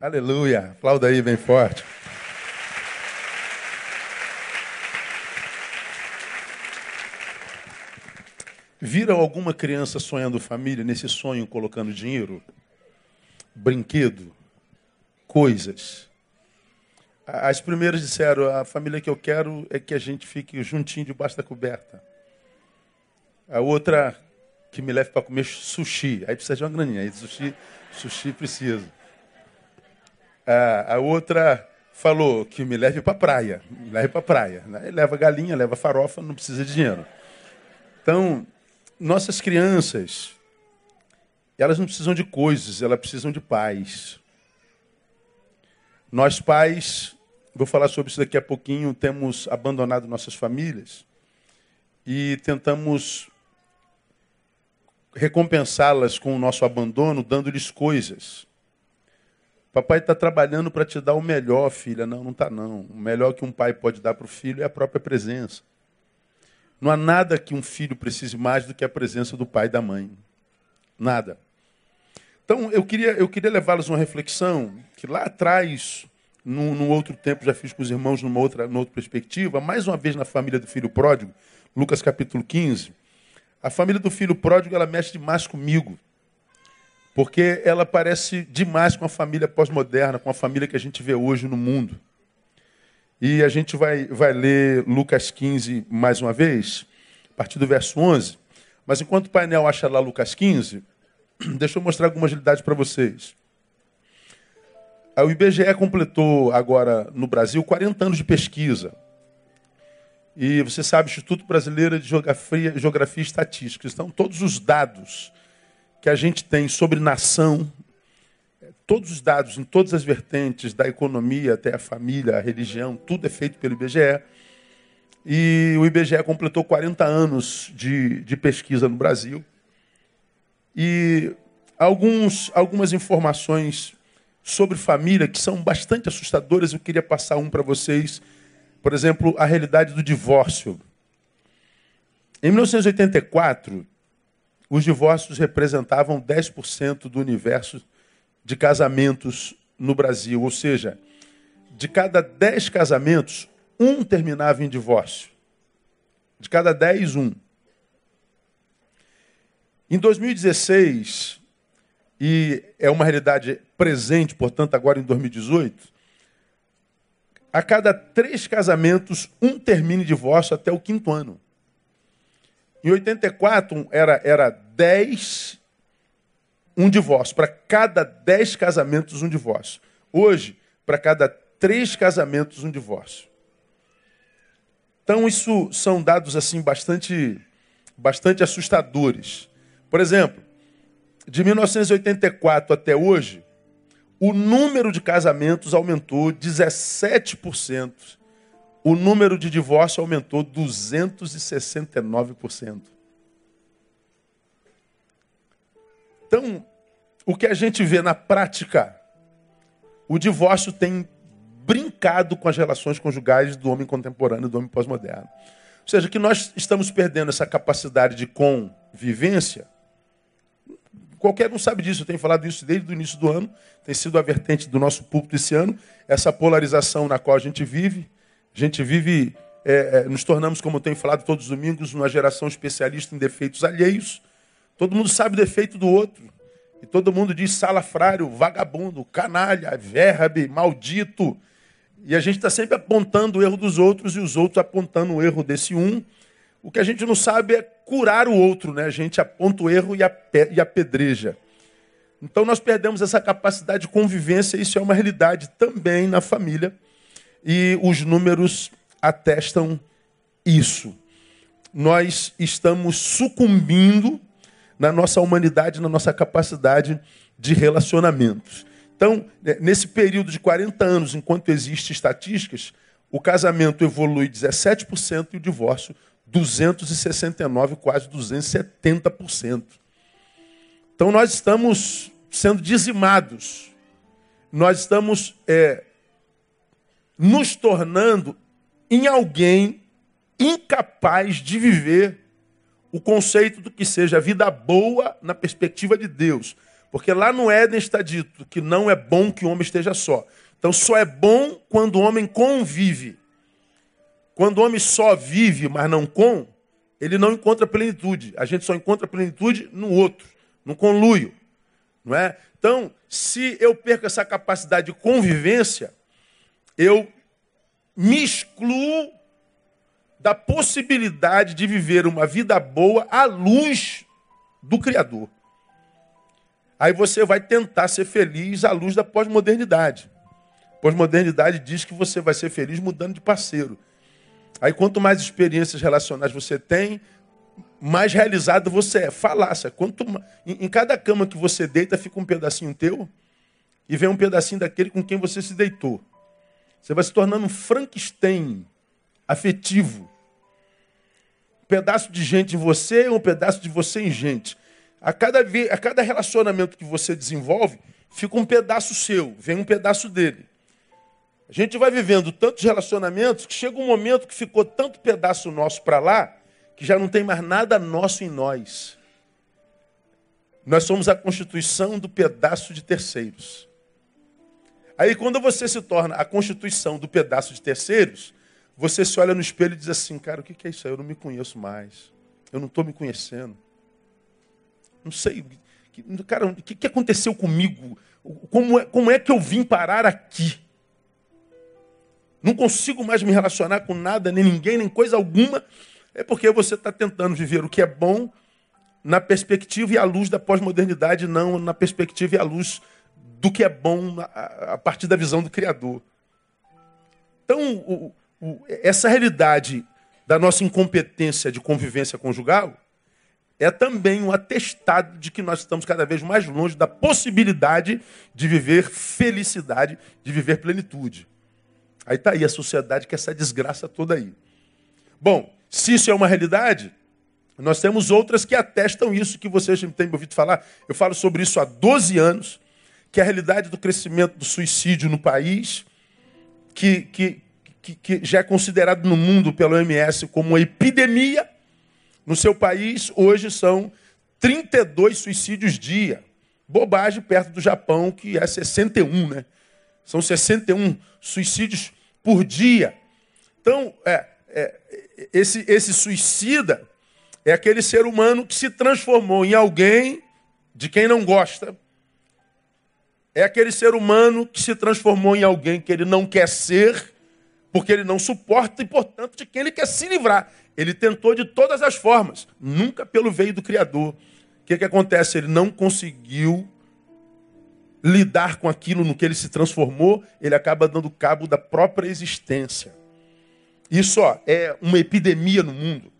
Aleluia. Aplauda aí bem forte. Viram alguma criança sonhando família, nesse sonho colocando dinheiro? Brinquedo? Coisas? As primeiras disseram: a família que eu quero é que a gente fique juntinho debaixo da coberta. A outra, que me leve para comer sushi. Aí precisa de uma graninha. Aí sushi, sushi precisa. A, outra falou que me leve para a praia. Me leve para praia. Aí leva galinha, leva farofa, não precisa de dinheiro. Então, nossas crianças, elas não precisam de coisas, elas precisam de paz. Nós pais, vou falar sobre isso daqui a pouquinho, temos abandonado nossas famílias e tentamos recompensá-las com o nosso abandono, dando-lhes coisas. Papai está trabalhando para te dar o melhor, filha. Não, não está não. O melhor que um pai pode dar para o filho é a própria presença. Não há nada que um filho precise mais do que a presença do pai e da mãe. Nada. Então, eu queria, eu queria levá-los a uma reflexão que lá atrás, num, num, outro tempo, já fiz com os irmãos numa outra, numa outra perspectiva, mais uma vez na família do filho pródigo, Lucas capítulo 15. A família do filho pródigo, ela mexe demais comigo. Porque ela parece demais com a família pós-moderna, com a família que a gente vê hoje no mundo. E a gente vai, vai ler Lucas 15 mais uma vez, a partir do verso 11. Mas enquanto o painel acha lá Lucas 15, deixa eu mostrar algumas realidades para vocês. O IBGE completou agora no Brasil 40 anos de pesquisa. E você sabe, Instituto Brasileiro de Geografia, Geografia e Estatística. Então, todos os dados que a gente tem sobre nação, todos os dados em todas as vertentes, da economia até a família, a religião, tudo é feito pelo IBGE. E o IBGE completou 40 anos de, de pesquisa no Brasil. E alguns, algumas informações sobre família que são bastante assustadoras, eu queria passar um para vocês por exemplo, a realidade do divórcio. Em 1984, os divórcios representavam 10% do universo de casamentos no Brasil. Ou seja, de cada 10 casamentos, um terminava em divórcio. De cada 10, um. Em 2016, e é uma realidade presente, portanto, agora em 2018, a cada três casamentos, um termina em divórcio até o quinto ano. Em 84, era, era 10, um divórcio. Para cada dez casamentos, um divórcio. Hoje, para cada três casamentos, um divórcio. Então, isso são dados assim bastante, bastante assustadores. Por exemplo, de 1984 até hoje, o número de casamentos aumentou 17%. O número de divórcio aumentou 269%. Então, o que a gente vê na prática, o divórcio tem brincado com as relações conjugais do homem contemporâneo e do homem pós-moderno. Ou seja, que nós estamos perdendo essa capacidade de convivência Qualquer um sabe disso, eu tenho falado isso desde o início do ano, tem sido a vertente do nosso púlpito esse ano, essa polarização na qual a gente vive. A gente vive, é, é, nos tornamos, como eu tenho falado todos os domingos, uma geração especialista em defeitos alheios. Todo mundo sabe o defeito do outro. E todo mundo diz salafrário, vagabundo, canalha, verbe, maldito. E a gente está sempre apontando o erro dos outros e os outros apontando o erro desse um. O que a gente não sabe é curar o outro, né? A gente aponta o erro e apedreja. Então nós perdemos essa capacidade de convivência, isso é uma realidade também na família, e os números atestam isso. Nós estamos sucumbindo na nossa humanidade, na nossa capacidade de relacionamentos. Então, né, nesse período de 40 anos, enquanto existem estatísticas, o casamento evolui 17% e o divórcio 269, quase 270%. Então nós estamos sendo dizimados, nós estamos é, nos tornando em alguém incapaz de viver o conceito do que seja vida boa na perspectiva de Deus. Porque lá no Éden está dito que não é bom que o homem esteja só. Então só é bom quando o homem convive. Quando o homem só vive, mas não com, ele não encontra plenitude. A gente só encontra plenitude no outro, no conluio. Não é? Então, se eu perco essa capacidade de convivência, eu me excluo da possibilidade de viver uma vida boa à luz do Criador. Aí você vai tentar ser feliz à luz da pós-modernidade. Pós-modernidade diz que você vai ser feliz mudando de parceiro. Aí quanto mais experiências relacionais você tem, mais realizado você é. Falácia. Quanto, em, cada cama que você deita, fica um pedacinho teu e vem um pedacinho daquele com quem você se deitou. Você vai se tornando um Frankenstein afetivo. Um pedaço de gente em você, um pedaço de você em gente. A cada, a cada relacionamento que você desenvolve, fica um pedaço seu, vem um pedaço dele. A gente vai vivendo tantos relacionamentos que chega um momento que ficou tanto pedaço nosso para lá, que já não tem mais nada nosso em nós. Nós somos a constituição do pedaço de terceiros. Aí quando você se torna a constituição do pedaço de terceiros, você se olha no espelho e diz assim, cara, o que é isso aí? Eu não me conheço mais. Eu não estou me conhecendo. Não sei. Cara, o que aconteceu comigo? Como é, como é que eu vim parar aqui? Não consigo mais me relacionar com nada, nem ninguém, nem coisa alguma. É porque você está tentando viver o que é bom na perspectiva e à luz da pós-modernidade, não na perspectiva e à luz do que é bom a, partir da visão do Criador. Então, o, o, essa realidade da nossa incompetência de convivência conjugal é também um atestado de que nós estamos cada vez mais longe da possibilidade de viver felicidade, de viver plenitude. Aí está aí a sociedade que é essa desgraça toda aí. Bom, se isso é uma realidade, nós temos outras que atestam isso que vocês têm ouvido falar. Eu falo sobre isso há 12 anos, que a realidade do crescimento do suicídio no país, que, que, que, que já é considerado no mundo pelo OMS como uma epidemia no seu país, hoje são 32 suicídios dia. Bobagem perto do Japão, que é 61, né? São 61 suicídios por dia. Então, é, é, esse, esse suicida é aquele ser humano que se transformou em alguém de quem não gosta. É aquele ser humano que se transformou em alguém que ele não quer ser, porque ele não suporta e, portanto, de quem ele quer se livrar. Ele tentou de todas as formas, nunca pelo veio do Criador. O que, que acontece? Ele não conseguiu lidar com aquilo no que ele se transformou, ele acaba dando cabo da própria existência. Isso ó, é uma epidemia no mundo.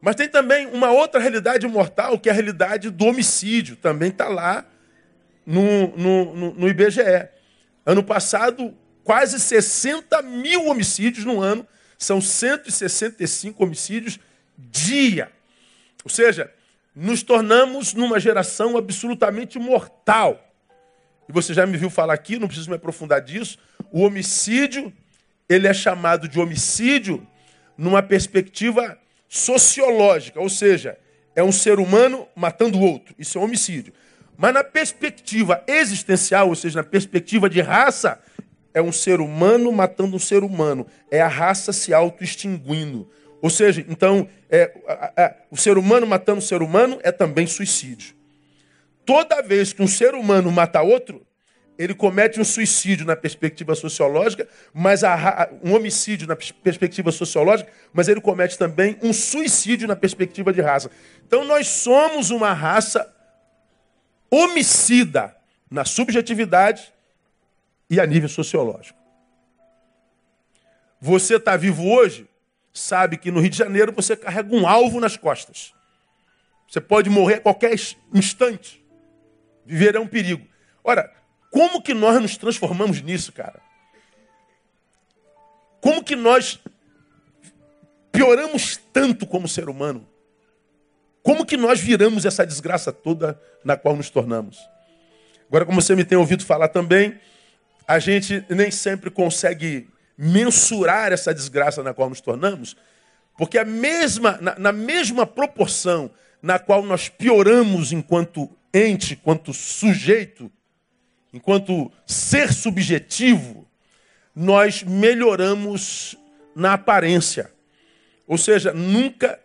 Mas tem também uma outra realidade mortal, que é a realidade do homicídio. Também está lá no, no, no, no IBGE. Ano passado, quase 60 mil homicídios no ano são 165 homicídios dia. Ou seja, nos tornamos numa geração absolutamente mortal. E você já me viu falar aqui, não preciso me aprofundar disso. O homicídio, ele é chamado de homicídio numa perspectiva sociológica, ou seja, é um ser humano matando o outro. Isso é um homicídio. Mas na perspectiva existencial, ou seja, na perspectiva de raça, é um ser humano matando um ser humano. É a raça se auto-extinguindo. Ou seja, então, é, o ser humano matando o ser humano é também suicídio. Toda vez que um ser humano mata outro, ele comete um suicídio na perspectiva sociológica, mas a, um homicídio na perspectiva sociológica, mas ele comete também um suicídio na perspectiva de raça. Então nós somos uma raça homicida na subjetividade e a nível sociológico. Você está vivo hoje, sabe que no Rio de Janeiro você carrega um alvo nas costas. Você pode morrer a qualquer instante. Viver é um perigo. Ora, como que nós nos transformamos nisso, cara? Como que nós pioramos tanto como ser humano? Como que nós viramos essa desgraça toda na qual nos tornamos? Agora, como você me tem ouvido falar também, a gente nem sempre consegue mensurar essa desgraça na qual nos tornamos, porque a mesma, na, na mesma proporção na qual nós pioramos enquanto ente, quanto sujeito, enquanto ser subjetivo, nós melhoramos na aparência. Ou seja, nunca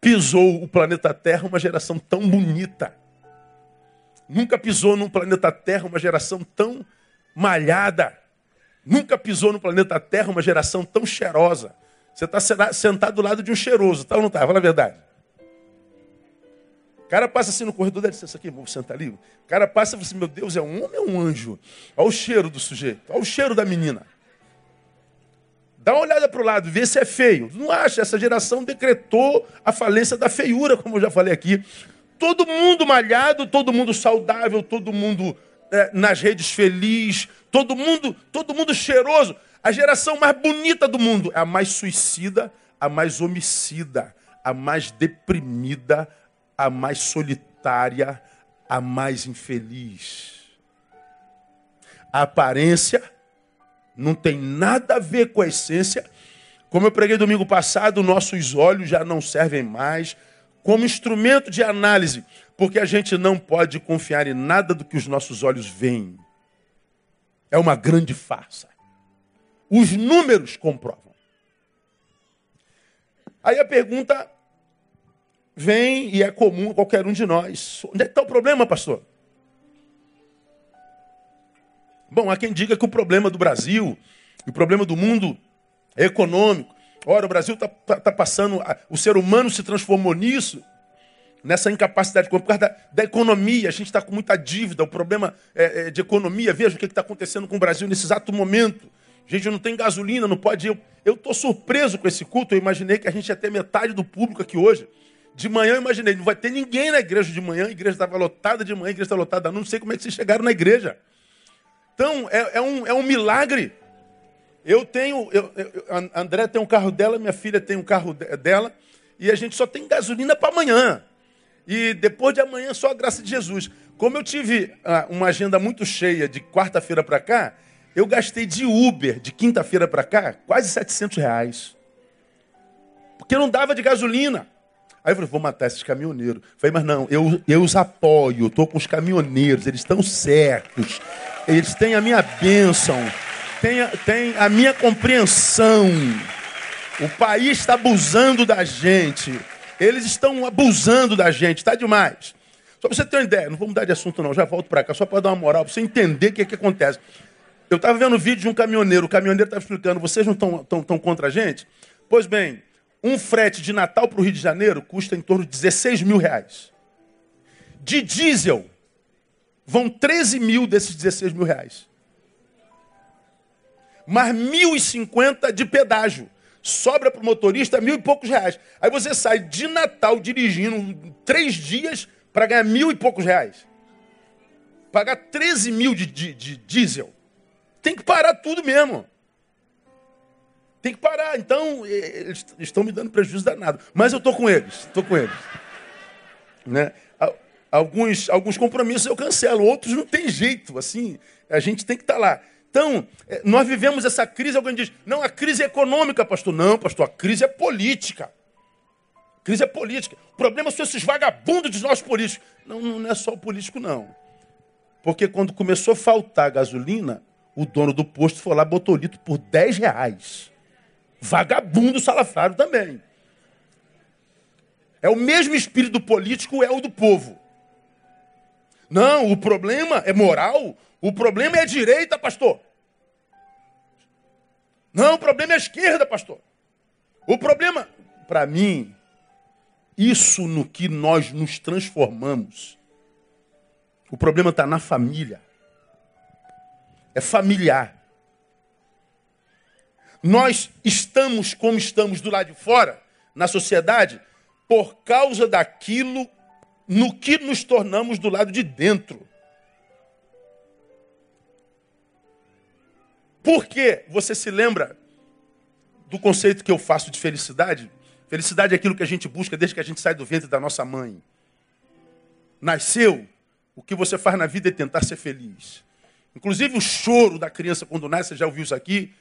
pisou o planeta Terra uma geração tão bonita. Nunca pisou no planeta Terra uma geração tão malhada. Nunca pisou no planeta Terra uma geração tão cheirosa. Você está sentado do lado de um cheiroso, tá ou não está? Fala a verdade. O cara passa assim no corredor, dá licença aqui, vou sentar ali. O cara passa e fala assim, meu Deus, é um homem ou é um anjo? Olha o cheiro do sujeito, olha o cheiro da menina. Dá uma olhada para o lado, vê se é feio. Não acha, essa geração decretou a falência da feiura, como eu já falei aqui. Todo mundo malhado, todo mundo saudável, todo mundo é, nas redes feliz, todo mundo, todo mundo cheiroso. A geração mais bonita do mundo é a mais suicida, a mais homicida, a mais deprimida, a mais solitária, a mais infeliz. A aparência não tem nada a ver com a essência. Como eu preguei domingo passado, nossos olhos já não servem mais como instrumento de análise, porque a gente não pode confiar em nada do que os nossos olhos veem. É uma grande farsa. Os números comprovam. Aí a pergunta vem e é comum a qualquer um de nós. Onde é que está o problema, pastor? Bom, há quem diga que o problema do Brasil, o problema do mundo é econômico. Ora, o Brasil está tá, tá passando, o ser humano se transformou nisso, nessa incapacidade, por causa da, da economia. A gente está com muita dívida, o problema é, é de economia. Veja o que está acontecendo com o Brasil nesse exato momento. A gente não tem gasolina, não pode. Eu estou surpreso com esse culto. Eu imaginei que a gente ia ter metade do público aqui hoje. De manhã eu imaginei, não vai ter ninguém na igreja de manhã, a igreja estava lotada de manhã, a igreja está lotada. Não sei como é que vocês chegaram na igreja. Então, é, é, um, é um milagre. Eu tenho, eu, eu, a André tem um carro dela, minha filha tem um carro dela, e a gente só tem gasolina para amanhã. E depois de amanhã, só a graça de Jesus. Como eu tive ah, uma agenda muito cheia de quarta-feira para cá, eu gastei de Uber de quinta-feira para cá quase 700 reais. Porque não dava de gasolina. Aí eu falei, vou matar esses caminhoneiros. Falei, mas não, eu, eu os apoio, estou com os caminhoneiros, eles estão certos. Eles têm a minha bênção, têm, têm a minha compreensão. O país está abusando da gente. Eles estão abusando da gente, está demais. Só para você ter uma ideia, não vou mudar de assunto não, já volto para cá, só para dar uma moral, para você entender o que, é que acontece. Eu estava vendo um vídeo de um caminhoneiro, o caminhoneiro estava explicando, vocês não estão tão, tão contra a gente? Pois bem, um frete de Natal para o Rio de Janeiro custa em torno de 16 mil reais. De diesel, vão 13 mil desses 16 mil reais. Mas 1.050 de pedágio. Sobra para o motorista mil e poucos reais. Aí você sai de Natal dirigindo três dias para ganhar mil e poucos reais. Pagar 13 mil de, de, de diesel. Tem que parar tudo mesmo. Tem que parar. Então, eles estão me dando prejuízo danado. Mas eu estou com eles. Estou com eles. Né? Alguns, alguns compromissos eu cancelo, outros não tem jeito, assim, a gente tem que estar tá lá. Então, é, nós vivemos essa crise, alguém diz, não, a crise é econômica, pastor. Não, pastor, a crise é política. A crise é política. O problema são esses vagabundos dos nossos políticos. Não, não é só o político, não. Porque quando começou a faltar gasolina, o dono do posto foi lá, botou litro por 10 reais. Vagabundo salafrário também. É o mesmo espírito político, é o do povo. Não, o problema é moral. O problema é a direita, pastor. Não, o problema é a esquerda, pastor. O problema, para mim, isso no que nós nos transformamos. O problema está na família. É familiar. Nós estamos como estamos do lado de fora, na sociedade, por causa daquilo no que nos tornamos do lado de dentro. Por que você se lembra do conceito que eu faço de felicidade? Felicidade é aquilo que a gente busca desde que a gente sai do ventre da nossa mãe. Nasceu, o que você faz na vida é tentar ser feliz. Inclusive o choro da criança quando nasce, você já ouviu isso aqui?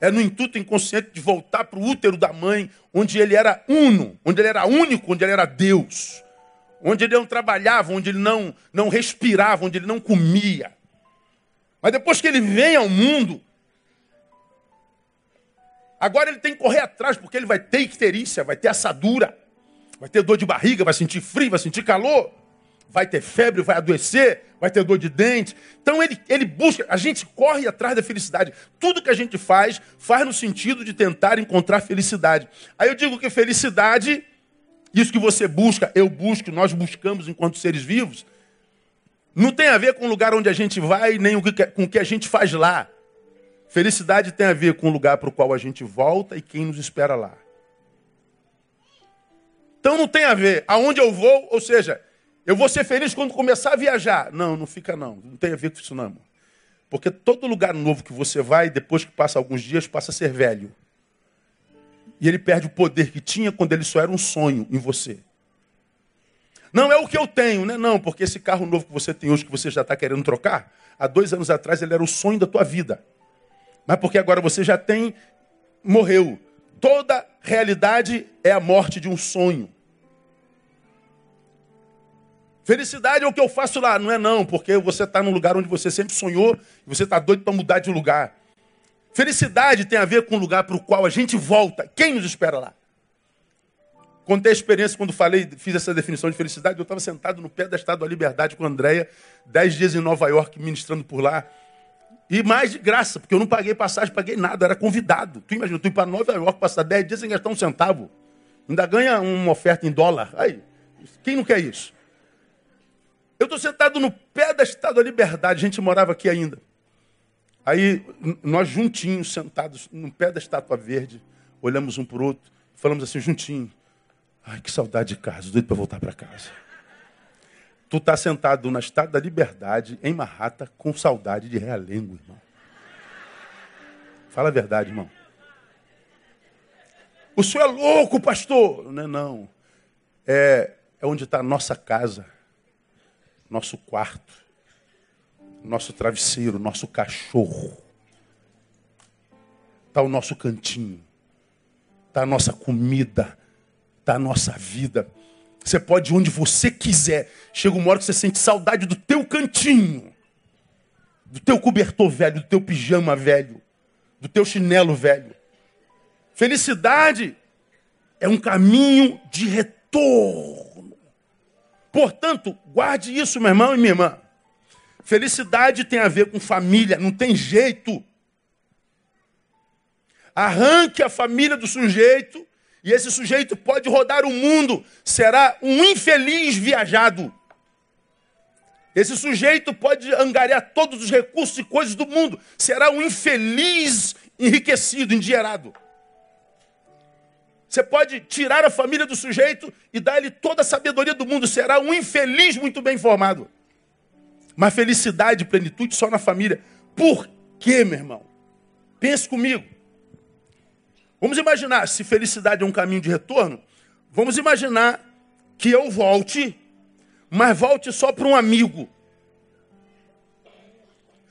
É no intuito inconsciente de voltar para o útero da mãe, onde ele era uno, onde ele era único, onde ele era Deus onde ele não trabalhava, onde ele não, não respirava, onde ele não comia. Mas depois que ele vem ao mundo, agora ele tem que correr atrás, porque ele vai ter icterícia, vai ter assadura, vai ter dor de barriga, vai sentir frio, vai sentir calor, vai ter febre, vai adoecer, vai ter dor de dente. Então ele, ele busca, a gente corre atrás da felicidade. Tudo que a gente faz, faz no sentido de tentar encontrar felicidade. Aí eu digo que felicidade isso que você busca, eu busco, nós buscamos enquanto seres vivos, não tem a ver com o lugar onde a gente vai, nem com o que a gente faz lá. Felicidade tem a ver com o lugar para o qual a gente volta e quem nos espera lá. Então não tem a ver aonde eu vou, ou seja, eu vou ser feliz quando começar a viajar. Não, não fica não. Não tem a ver com isso não. Porque todo lugar novo que você vai, depois que passa alguns dias, passa a ser velho. E ele perde o poder que tinha quando ele só era um sonho em você. Não é o que eu tenho, né? Não, porque esse carro novo que você tem hoje, que você já está querendo trocar, há dois anos atrás ele era o sonho da tua vida. Mas porque agora você já tem, morreu. Toda realidade é a morte de um sonho. Felicidade é o que eu faço lá, não é não, porque você está num lugar onde você sempre sonhou e você está doido para mudar de lugar. Felicidade tem a ver com o lugar para o qual a gente volta. Quem nos espera lá? Contei a experiência quando falei, fiz essa definição de felicidade. Eu estava sentado no pé da Estátua da Liberdade com a Andréia, dez dias em Nova York, ministrando por lá. E mais de graça, porque eu não paguei passagem, paguei nada, era convidado. Tu imagina, tu ir para Nova York, passar dez dias sem gastar um centavo. Ainda ganha uma oferta em dólar. Aí, quem não quer isso? Eu estou sentado no pé da Estátua da Liberdade, a gente morava aqui ainda. Aí nós juntinhos, sentados no pé da estátua verde, olhamos um para o outro, falamos assim, juntinho. Ai, que saudade de casa, doido para voltar para casa. Tu está sentado na estátua da liberdade, em Marrata, com saudade de realengo, irmão. Fala a verdade, irmão. O senhor é louco, pastor. Não é não. É, é onde está a nossa casa, nosso quarto nosso travesseiro, nosso cachorro. Está o nosso cantinho. Está a nossa comida. Está a nossa vida. Você pode ir onde você quiser. Chega uma hora que você sente saudade do teu cantinho. Do teu cobertor velho, do teu pijama velho. Do teu chinelo velho. Felicidade é um caminho de retorno. Portanto, guarde isso, meu irmão e minha irmã. Felicidade tem a ver com família, não tem jeito. Arranque a família do sujeito e esse sujeito pode rodar o mundo, será um infeliz viajado. Esse sujeito pode angariar todos os recursos e coisas do mundo, será um infeliz enriquecido, endinheirado. Você pode tirar a família do sujeito e dar-lhe toda a sabedoria do mundo, será um infeliz muito bem formado. Mas felicidade e plenitude só na família. Por quê, meu irmão? Pense comigo. Vamos imaginar, se felicidade é um caminho de retorno, vamos imaginar que eu volte, mas volte só para um amigo.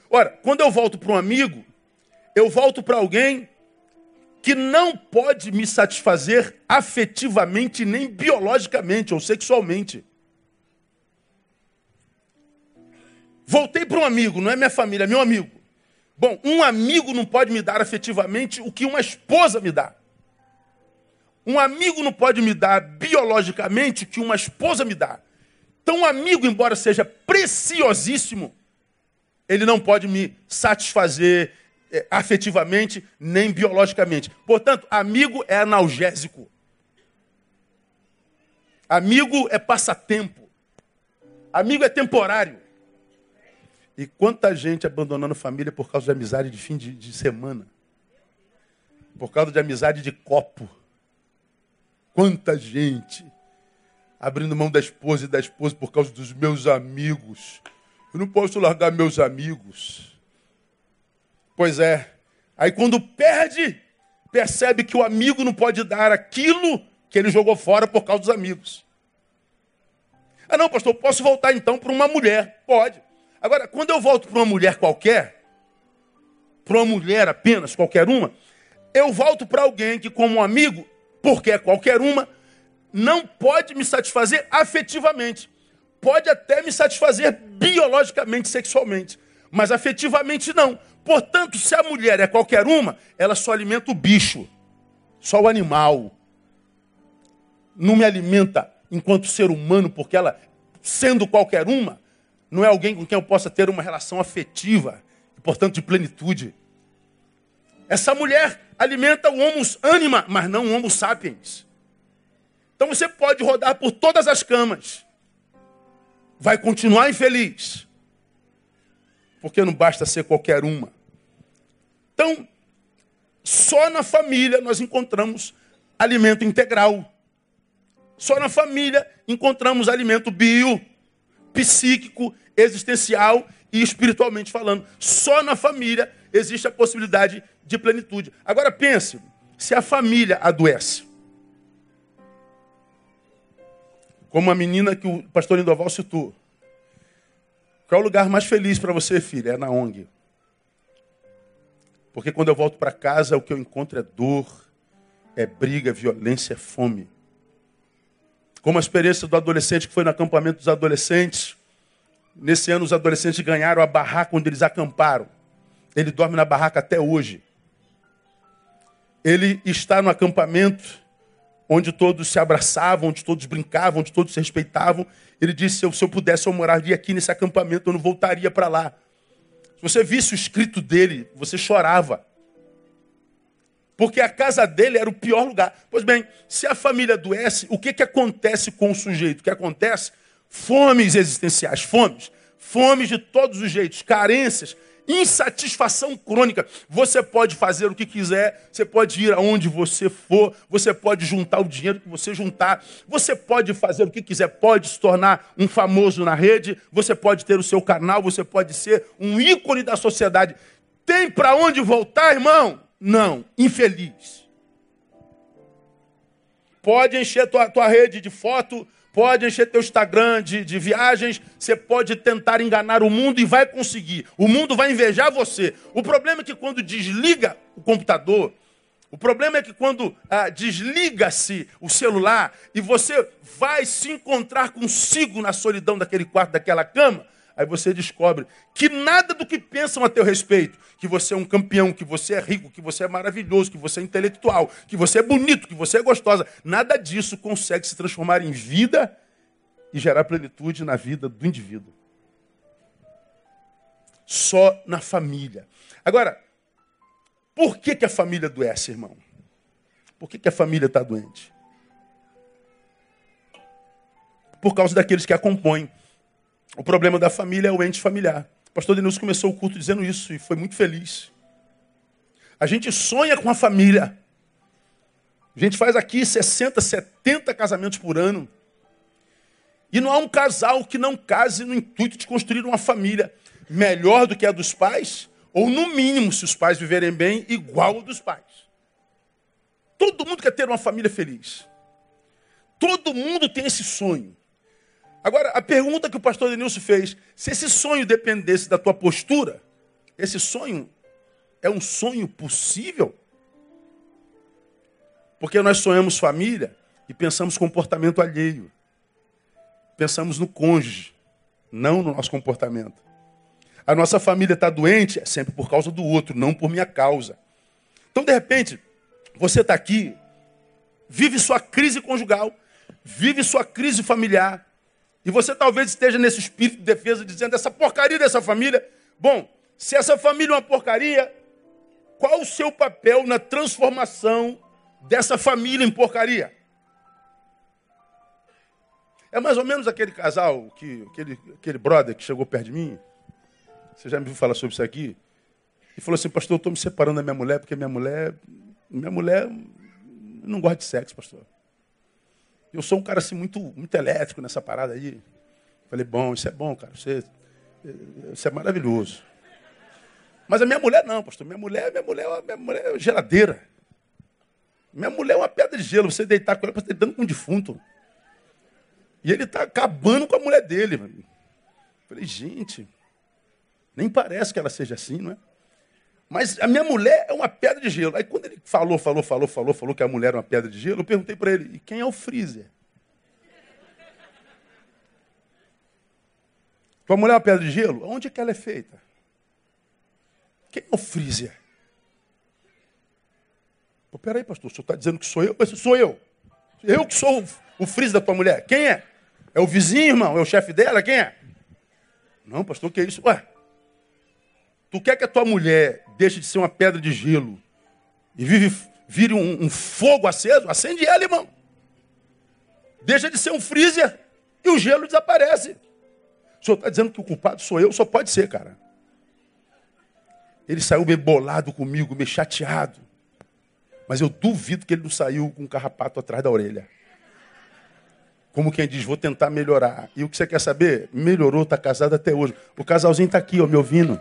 Ora, quando eu volto para um amigo, eu volto para alguém que não pode me satisfazer afetivamente, nem biologicamente ou sexualmente. Voltei para um amigo, não é minha família, é meu amigo. Bom, um amigo não pode me dar afetivamente o que uma esposa me dá. Um amigo não pode me dar biologicamente o que uma esposa me dá. Então, um amigo, embora seja preciosíssimo, ele não pode me satisfazer é, afetivamente nem biologicamente. Portanto, amigo é analgésico. Amigo é passatempo. Amigo é temporário. E quanta gente abandonando família por causa de amizade de fim de, de semana. Por causa de amizade de copo. Quanta gente abrindo mão da esposa e da esposa por causa dos meus amigos. Eu não posso largar meus amigos. Pois é. Aí quando perde, percebe que o amigo não pode dar aquilo que ele jogou fora por causa dos amigos. Ah, não, pastor, posso voltar então para uma mulher? Pode. Agora, quando eu volto para uma mulher qualquer, para uma mulher apenas, qualquer uma, eu volto para alguém que, como amigo, porque é qualquer uma, não pode me satisfazer afetivamente. Pode até me satisfazer biologicamente, sexualmente, mas afetivamente não. Portanto, se a mulher é qualquer uma, ela só alimenta o bicho, só o animal. Não me alimenta enquanto ser humano, porque ela, sendo qualquer uma, não é alguém com quem eu possa ter uma relação afetiva, e, portanto, de plenitude. Essa mulher alimenta o homo anima, mas não o homo sapiens. Então você pode rodar por todas as camas. Vai continuar infeliz. Porque não basta ser qualquer uma. Então, só na família nós encontramos alimento integral. Só na família encontramos alimento bio, psíquico, existencial e espiritualmente falando. Só na família existe a possibilidade de plenitude. Agora pense, se a família adoece, Como a menina que o pastor Lindoval citou. Qual é o lugar mais feliz para você, filha? É na ONG. Porque quando eu volto para casa, o que eu encontro é dor, é briga, violência, é fome. Como a experiência do adolescente que foi no acampamento dos adolescentes. Nesse ano, os adolescentes ganharam a barraca onde eles acamparam. Ele dorme na barraca até hoje. Ele está no acampamento onde todos se abraçavam, onde todos brincavam, onde todos se respeitavam. Ele disse: se eu, se eu pudesse, eu moraria aqui nesse acampamento, eu não voltaria para lá. Se você visse o escrito dele, você chorava. Porque a casa dele era o pior lugar. Pois bem, se a família adoece, o que, que acontece com o sujeito? O que acontece? Fomes existenciais, fomes. Fomes de todos os jeitos, carências insatisfação crônica. Você pode fazer o que quiser, você pode ir aonde você for, você pode juntar o dinheiro que você juntar, você pode fazer o que quiser, pode se tornar um famoso na rede, você pode ter o seu canal, você pode ser um ícone da sociedade. Tem para onde voltar, irmão? Não, infeliz. Pode encher tua, tua rede de foto, pode encher teu Instagram de, de viagens, você pode tentar enganar o mundo e vai conseguir. O mundo vai invejar você. O problema é que quando desliga o computador, o problema é que quando ah, desliga-se o celular e você vai se encontrar consigo na solidão daquele quarto, daquela cama, Aí você descobre que nada do que pensam a teu respeito, que você é um campeão, que você é rico, que você é maravilhoso, que você é intelectual, que você é bonito, que você é gostosa, nada disso consegue se transformar em vida e gerar plenitude na vida do indivíduo. Só na família. Agora, por que, que a família adoece, irmão? Por que, que a família está doente? Por causa daqueles que a compõem. O problema da família é o ente familiar. O pastor Denilson começou o culto dizendo isso e foi muito feliz. A gente sonha com a família. A gente faz aqui 60, 70 casamentos por ano. E não há um casal que não case no intuito de construir uma família melhor do que a dos pais, ou no mínimo, se os pais viverem bem, igual a dos pais. Todo mundo quer ter uma família feliz. Todo mundo tem esse sonho. Agora, a pergunta que o pastor Denilson fez, se esse sonho dependesse da tua postura, esse sonho é um sonho possível? Porque nós sonhamos família e pensamos comportamento alheio. Pensamos no cônjuge, não no nosso comportamento. A nossa família está doente é sempre por causa do outro, não por minha causa. Então, de repente, você está aqui, vive sua crise conjugal, vive sua crise familiar, e você talvez esteja nesse espírito de defesa dizendo essa porcaria dessa família. Bom, se essa família é uma porcaria, qual o seu papel na transformação dessa família em porcaria? É mais ou menos aquele casal, que, aquele, aquele brother que chegou perto de mim. Você já me viu falar sobre isso aqui? E falou assim, pastor, eu estou me separando da minha mulher, porque minha mulher. Minha mulher não gosta de sexo, pastor. Eu sou um cara assim muito, muito elétrico nessa parada aí. Falei, bom, isso é bom, cara. Você, isso é maravilhoso. Mas a minha mulher não, pastor. Minha mulher, minha mulher, minha mulher é geladeira. Minha mulher é uma pedra de gelo. Você deitar com ela, você está deitando com um defunto. E ele está acabando com a mulher dele. Falei, gente, nem parece que ela seja assim, não é? Mas a minha mulher é uma pedra de gelo. Aí quando ele falou, falou, falou, falou, falou que a mulher é uma pedra de gelo, eu perguntei para ele: e quem é o freezer? Tua mulher é uma pedra de gelo? Onde é que ela é feita? Quem é o freezer? Pô, peraí, pastor, o senhor está dizendo que sou eu? Mas sou eu. Eu que sou o freezer da tua mulher. Quem é? É o vizinho, irmão? É o chefe dela? Quem é? Não, pastor, o que é isso? Ué, tu quer que a tua mulher deixe de ser uma pedra de gelo e vive, vire um, um fogo aceso? Acende ela, irmão. Deixa de ser um freezer e o gelo desaparece. O senhor está dizendo que o culpado sou eu? Só pode ser, cara. Ele saiu meio bolado comigo, meio chateado. Mas eu duvido que ele não saiu com um carrapato atrás da orelha. Como quem diz, vou tentar melhorar. E o que você quer saber? Melhorou, está casado até hoje. O casalzinho está aqui, ó, me ouvindo.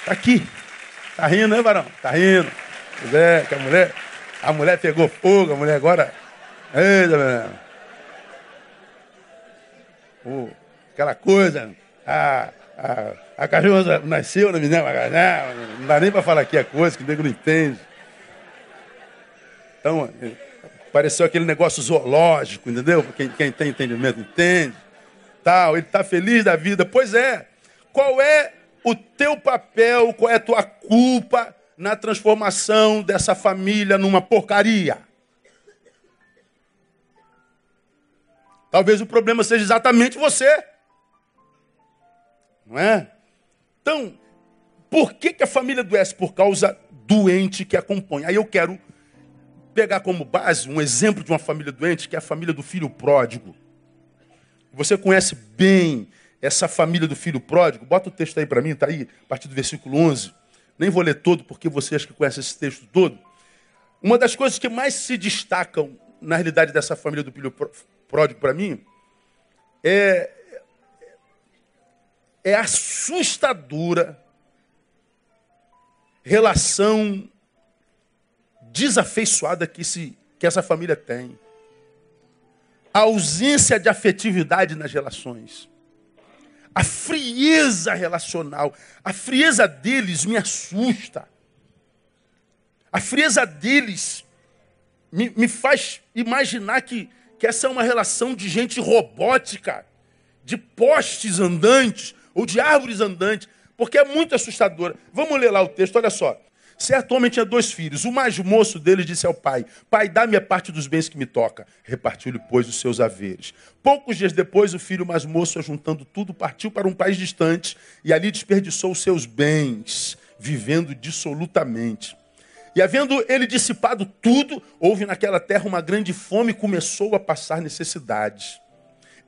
Está aqui. Está rindo, né, varão? Está rindo. É, que a mulher, a mulher pegou fogo, a mulher agora. Eita, meu oh, aquela coisa. A, a, a cachorra nasceu na menina, não dá nem para falar aqui a coisa, que o nego não entende. Então, pareceu aquele negócio zoológico, entendeu? Quem, quem tem entendimento entende. Tal, ele está feliz da vida. Pois é. Qual é o teu papel, qual é a tua culpa na transformação dessa família numa porcaria? Talvez o problema seja exatamente você. Não é? Então, por que, que a família adoece? Por causa doente que acompanha. Aí eu quero pegar como base um exemplo de uma família doente, que é a família do filho pródigo. Você conhece bem essa família do filho pródigo? Bota o texto aí para mim, está aí, a partir do versículo 11. Nem vou ler todo, porque você acha que conhece esse texto todo. Uma das coisas que mais se destacam na realidade dessa família do filho pródigo para mim, é, é assustadora relação desafeiçoada que, se, que essa família tem. A ausência de afetividade nas relações. A frieza relacional. A frieza deles me assusta. A frieza deles me, me faz imaginar que que essa é uma relação de gente robótica, de postes andantes ou de árvores andantes, porque é muito assustadora. Vamos ler lá o texto, olha só. Certo homem tinha dois filhos. O mais moço deles disse ao pai: Pai, dá-me a parte dos bens que me toca. Repartiu-lhe, pois, os seus haveres. Poucos dias depois, o filho mais moço, ajuntando tudo, partiu para um país distante e ali desperdiçou os seus bens, vivendo dissolutamente. E havendo ele dissipado tudo, houve naquela terra uma grande fome e começou a passar necessidades.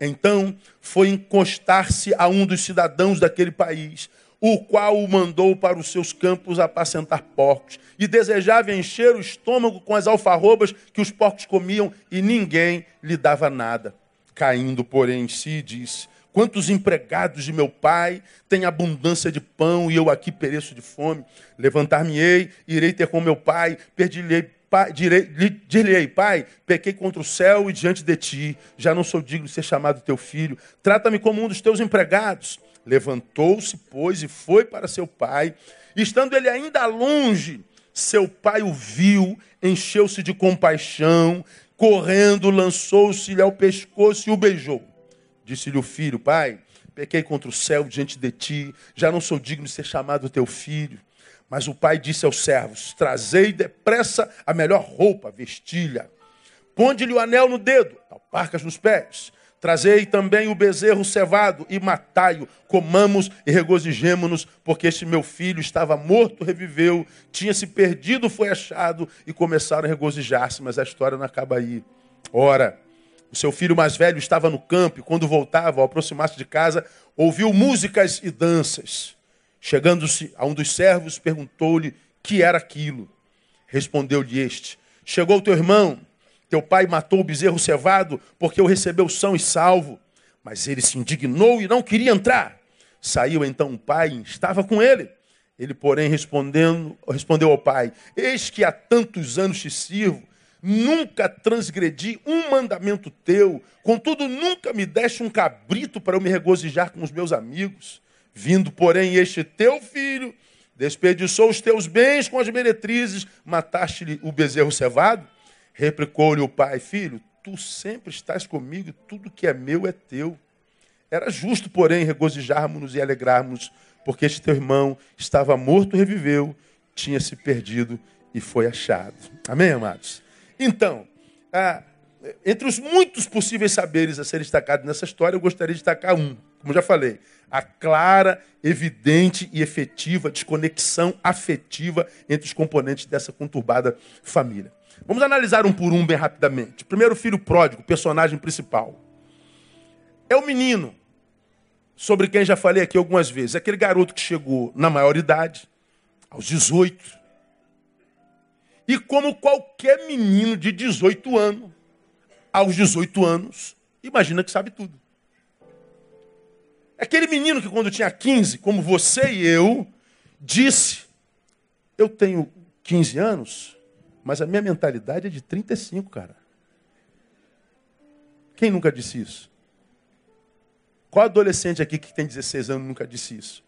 Então foi encostar-se a um dos cidadãos daquele país, o qual o mandou para os seus campos apacentar porcos, e desejava encher o estômago com as alfarrobas que os porcos comiam, e ninguém lhe dava nada. Caindo, porém, em si, disse: Quantos empregados de meu pai têm abundância de pão e eu aqui pereço de fome? Levantar-me-ei, irei ter com meu pai, perdi-lhe Pai, dir-lhe-ei, Pai, pequei contra o céu e diante de ti, já não sou digno de ser chamado teu filho. Trata-me como um dos teus empregados. Levantou-se, pois, e foi para seu pai. Estando ele ainda longe, seu pai o viu, encheu-se de compaixão, correndo, lançou-se-lhe ao pescoço e o beijou. Disse-lhe o filho: Pai, pequei contra o céu diante de ti, já não sou digno de ser chamado teu filho. Mas o pai disse aos servos: Trazei depressa a melhor roupa, vestilha. Ponde-lhe o anel no dedo, alparcas nos pés. Trazei também o bezerro cevado e matai-o. Comamos e regozijemo-nos, porque este meu filho estava morto, reviveu, tinha se perdido, foi achado, e começaram a regozijar-se. Mas a história não acaba aí. Ora, o seu filho mais velho estava no campo e, quando voltava, ao aproximar-se de casa, ouviu músicas e danças. Chegando-se a um dos servos, perguntou-lhe que era aquilo. Respondeu-lhe este: Chegou teu irmão, teu pai matou o bezerro cevado, porque o recebeu são e salvo. Mas ele se indignou e não queria entrar. Saiu então o pai e estava com ele. Ele, porém, respondendo, respondeu ao pai: Eis que há tantos anos te sirvo nunca transgredi um mandamento teu, contudo nunca me deste um cabrito para eu me regozijar com os meus amigos. Vindo, porém, este teu filho, desperdiçou os teus bens com as meretrizes, mataste-lhe o bezerro cevado? Replicou-lhe o pai, filho, tu sempre estás comigo, tudo que é meu é teu. Era justo, porém, regozijarmos-nos e alegrarmos, porque este teu irmão estava morto, reviveu, tinha se perdido e foi achado. Amém, amados? Então, ah, entre os muitos possíveis saberes a serem destacados nessa história, eu gostaria de destacar um. Como já falei, a clara, evidente e efetiva desconexão afetiva entre os componentes dessa conturbada família. Vamos analisar um por um bem rapidamente. Primeiro, filho pródigo, personagem principal. É o menino, sobre quem já falei aqui algumas vezes. Aquele garoto que chegou na maioridade, aos 18. E como qualquer menino de 18 anos, aos 18 anos, imagina que sabe tudo. Aquele menino que quando tinha 15, como você e eu, disse: Eu tenho 15 anos, mas a minha mentalidade é de 35, cara. Quem nunca disse isso? Qual adolescente aqui que tem 16 anos nunca disse isso?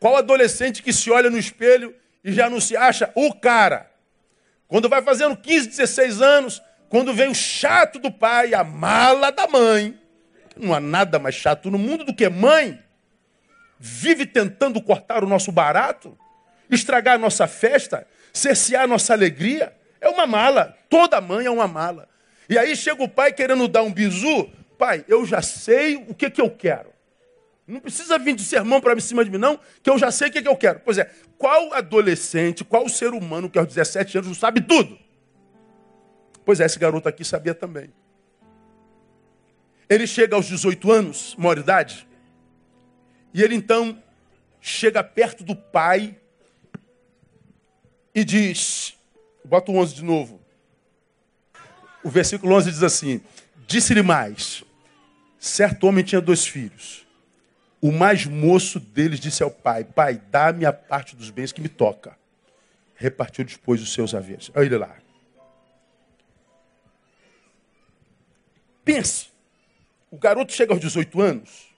Qual adolescente que se olha no espelho e já não se acha o cara? Quando vai fazendo 15, 16 anos, quando vem o chato do pai, a mala da mãe, não há nada mais chato no mundo do que mãe. Vive tentando cortar o nosso barato, estragar a nossa festa, cercear a nossa alegria. É uma mala. Toda mãe é uma mala. E aí chega o pai querendo dar um bizu. Pai, eu já sei o que, que eu quero. Não precisa vir de sermão para cima de mim, não, que eu já sei o que, que eu quero. Pois é, qual adolescente, qual ser humano que aos 17 anos não sabe tudo? Pois é, esse garoto aqui sabia também. Ele chega aos 18 anos, maioridade, e ele então chega perto do pai e diz: bota o 11 de novo. O versículo 11 diz assim: Disse-lhe mais: certo homem tinha dois filhos. O mais moço deles disse ao pai: Pai, dá-me a parte dos bens que me toca. Repartiu depois os seus haveres. Olha ele lá. Pense. O garoto chega aos 18 anos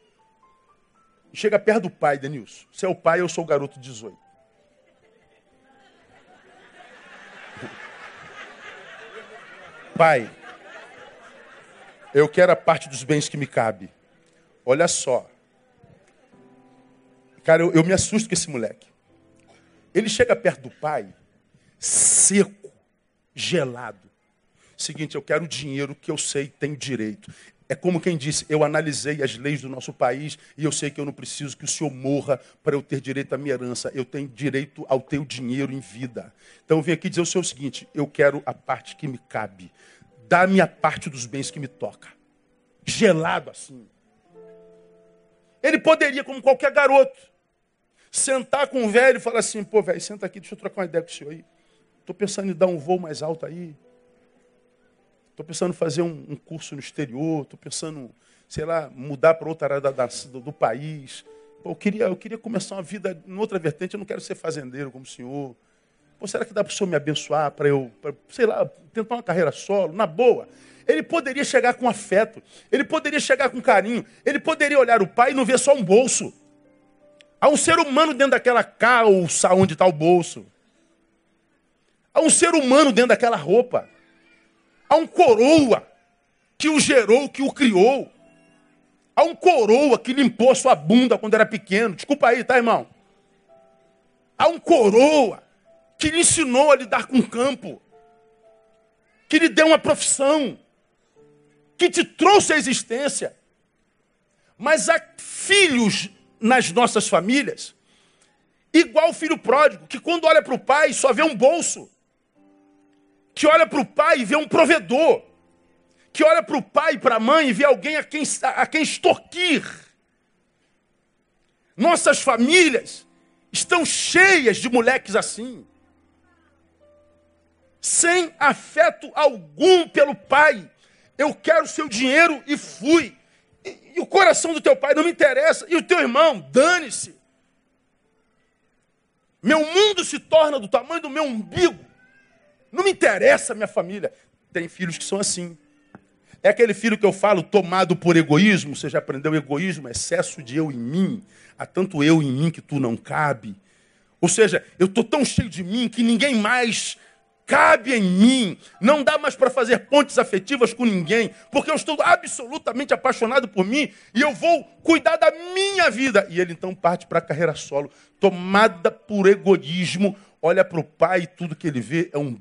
e chega perto do pai, Denilson. Você é o pai, eu sou o garoto de 18. Pai, eu quero a parte dos bens que me cabe. Olha só. Cara, eu, eu me assusto com esse moleque. Ele chega perto do pai, seco, gelado. Seguinte, eu quero o dinheiro que eu sei tem direito. É como quem disse: Eu analisei as leis do nosso país e eu sei que eu não preciso que o senhor morra para eu ter direito à minha herança. Eu tenho direito ao teu dinheiro em vida. Então eu vim aqui dizer o o seguinte: Eu quero a parte que me cabe. Dá-me a parte dos bens que me toca. Gelado assim. Ele poderia, como qualquer garoto, sentar com o velho e falar assim: Pô, velho, senta aqui, deixa eu trocar uma ideia com o senhor aí. Estou pensando em dar um voo mais alto aí. Estou pensando em fazer um, um, curso no exterior, estou pensando, sei lá, mudar para outra área da, da, do, do, país. Pô, eu, queria, eu queria começar uma vida em outra vertente, eu não quero ser fazendeiro como o senhor. Pô, será que dá para o senhor me abençoar para eu, pra, sei lá, tentar uma carreira solo, na boa? Ele poderia chegar com afeto, ele poderia chegar com carinho, ele poderia olhar o pai e não ver só um bolso. Há um ser humano dentro daquela calça onde está o bolso. Há um ser humano dentro daquela roupa. Há um coroa que o gerou, que o criou. Há um coroa que limpou sua bunda quando era pequeno. Desculpa aí, tá, irmão? Há um coroa que lhe ensinou a lidar com o campo. Que lhe deu uma profissão. Que te trouxe a existência. Mas há filhos nas nossas famílias, igual o filho pródigo, que quando olha para o pai só vê um bolso que olha para o pai e vê um provedor, que olha para o pai e para a mãe e vê alguém a quem, a quem extorquir. Nossas famílias estão cheias de moleques assim, sem afeto algum pelo pai. Eu quero seu dinheiro e fui. E, e o coração do teu pai não me interessa. E o teu irmão, dane-se. Meu mundo se torna do tamanho do meu umbigo. Não me interessa a minha família. Tem filhos que são assim. É aquele filho que eu falo tomado por egoísmo. Você já aprendeu egoísmo? Excesso de eu em mim. Há tanto eu em mim que tu não cabe. Ou seja, eu estou tão cheio de mim que ninguém mais cabe em mim, não dá mais para fazer pontes afetivas com ninguém, porque eu estou absolutamente apaixonado por mim e eu vou cuidar da minha vida. E ele então parte para a carreira solo, tomada por egoísmo, olha para o pai e tudo que ele vê é um.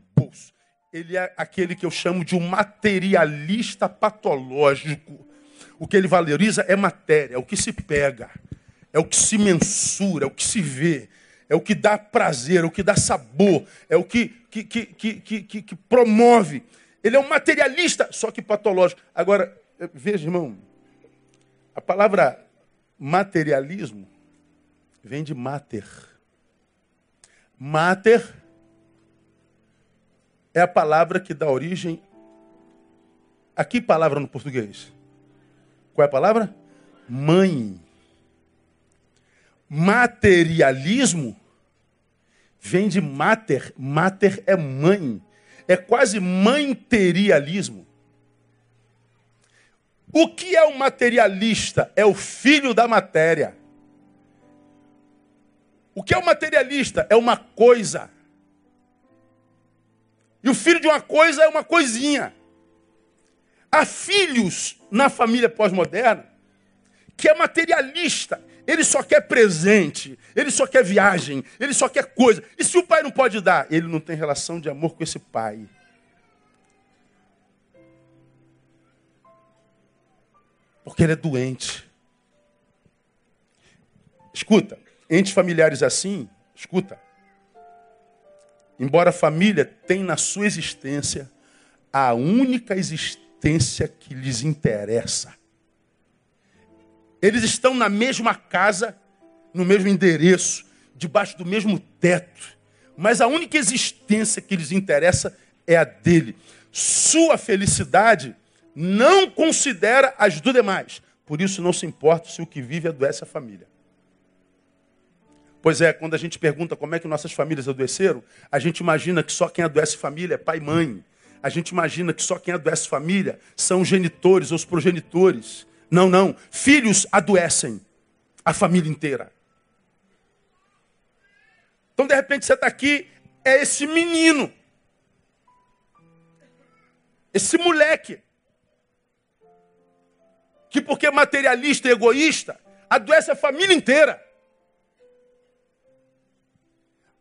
Ele é aquele que eu chamo de um materialista patológico. O que ele valoriza é matéria, é o que se pega, é o que se mensura, é o que se vê, é o que dá prazer, é o que dá sabor, é o que, que, que, que, que, que promove. Ele é um materialista, só que patológico. Agora, veja, irmão, a palavra materialismo vem de mater. Mater é a palavra que dá origem. A que palavra no português? Qual é a palavra? Mãe. Materialismo vem de mater. Mater é mãe. É quase materialismo. O que é o materialista? É o filho da matéria. O que é o materialista? É uma coisa. E o filho de uma coisa é uma coisinha. Há filhos na família pós-moderna que é materialista. Ele só quer presente, ele só quer viagem, ele só quer coisa. E se o pai não pode dar, ele não tem relação de amor com esse pai. Porque ele é doente. Escuta, entes familiares assim, escuta. Embora a família tenha na sua existência a única existência que lhes interessa. Eles estão na mesma casa, no mesmo endereço, debaixo do mesmo teto. Mas a única existência que lhes interessa é a dele. Sua felicidade não considera as do demais. Por isso não se importa se o que vive adoece a família. Pois é, quando a gente pergunta como é que nossas famílias adoeceram, a gente imagina que só quem adoece família é pai e mãe. A gente imagina que só quem adoece família são os genitores ou os progenitores. Não, não. Filhos adoecem a família inteira. Então, de repente, você está aqui, é esse menino, esse moleque, que porque é materialista e egoísta, adoece a família inteira.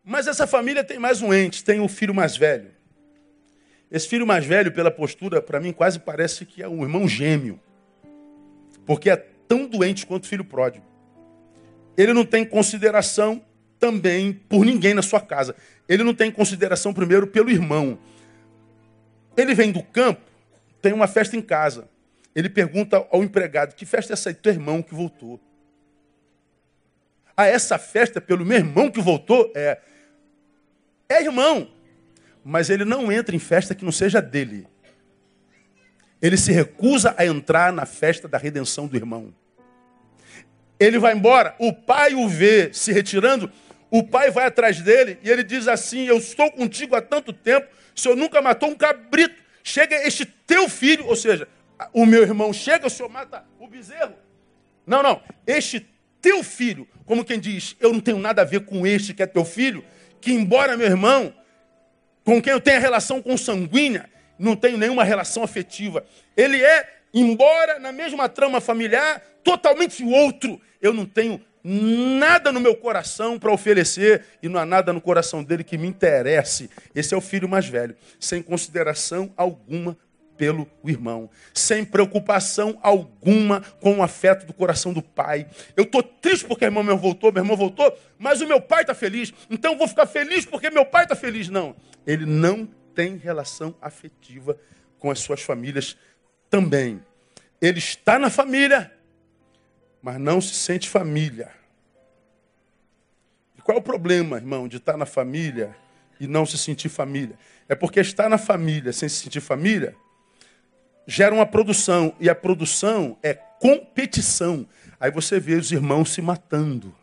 Mas essa família tem mais um ente, tem o um filho mais velho. Esse filho mais velho, pela postura, para mim quase parece que é um irmão gêmeo. Porque é tão doente quanto o filho pródigo. Ele não tem consideração também por ninguém na sua casa. Ele não tem consideração primeiro pelo irmão. Ele vem do campo, tem uma festa em casa. Ele pergunta ao empregado: Que festa é essa aí? Teu irmão que voltou. Ah, essa festa pelo meu irmão que voltou? É. É irmão, mas ele não entra em festa que não seja dele. Ele se recusa a entrar na festa da redenção do irmão. Ele vai embora, o pai o vê se retirando, o pai vai atrás dele e ele diz assim: Eu estou contigo há tanto tempo, o senhor nunca matou um cabrito. Chega este teu filho, ou seja, o meu irmão chega, o senhor mata o bezerro. Não, não, este teu filho, como quem diz, eu não tenho nada a ver com este que é teu filho, que, embora meu irmão, com quem eu tenha relação consanguínea, não tenho nenhuma relação afetiva. Ele é, embora na mesma trama familiar, totalmente outro. Eu não tenho nada no meu coração para oferecer e não há nada no coração dele que me interesse. Esse é o filho mais velho, sem consideração alguma pelo irmão, sem preocupação alguma com o afeto do coração do pai. Eu estou triste porque meu irmão voltou, meu irmão voltou, mas o meu pai está feliz, então eu vou ficar feliz porque meu pai está feliz. Não, ele não tem relação afetiva com as suas famílias também. Ele está na família, mas não se sente família. E qual é o problema, irmão, de estar na família e não se sentir família? É porque estar na família sem se sentir família gera uma produção, e a produção é competição. Aí você vê os irmãos se matando.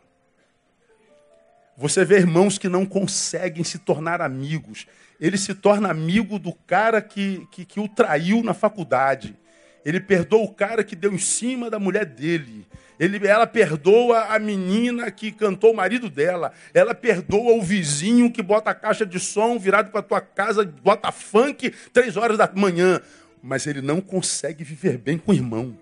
Você vê irmãos que não conseguem se tornar amigos. Ele se torna amigo do cara que, que, que o traiu na faculdade. Ele perdoa o cara que deu em cima da mulher dele. Ele, ela perdoa a menina que cantou o marido dela. Ela perdoa o vizinho que bota a caixa de som virado para tua casa, bota funk três horas da manhã. Mas ele não consegue viver bem com o irmão.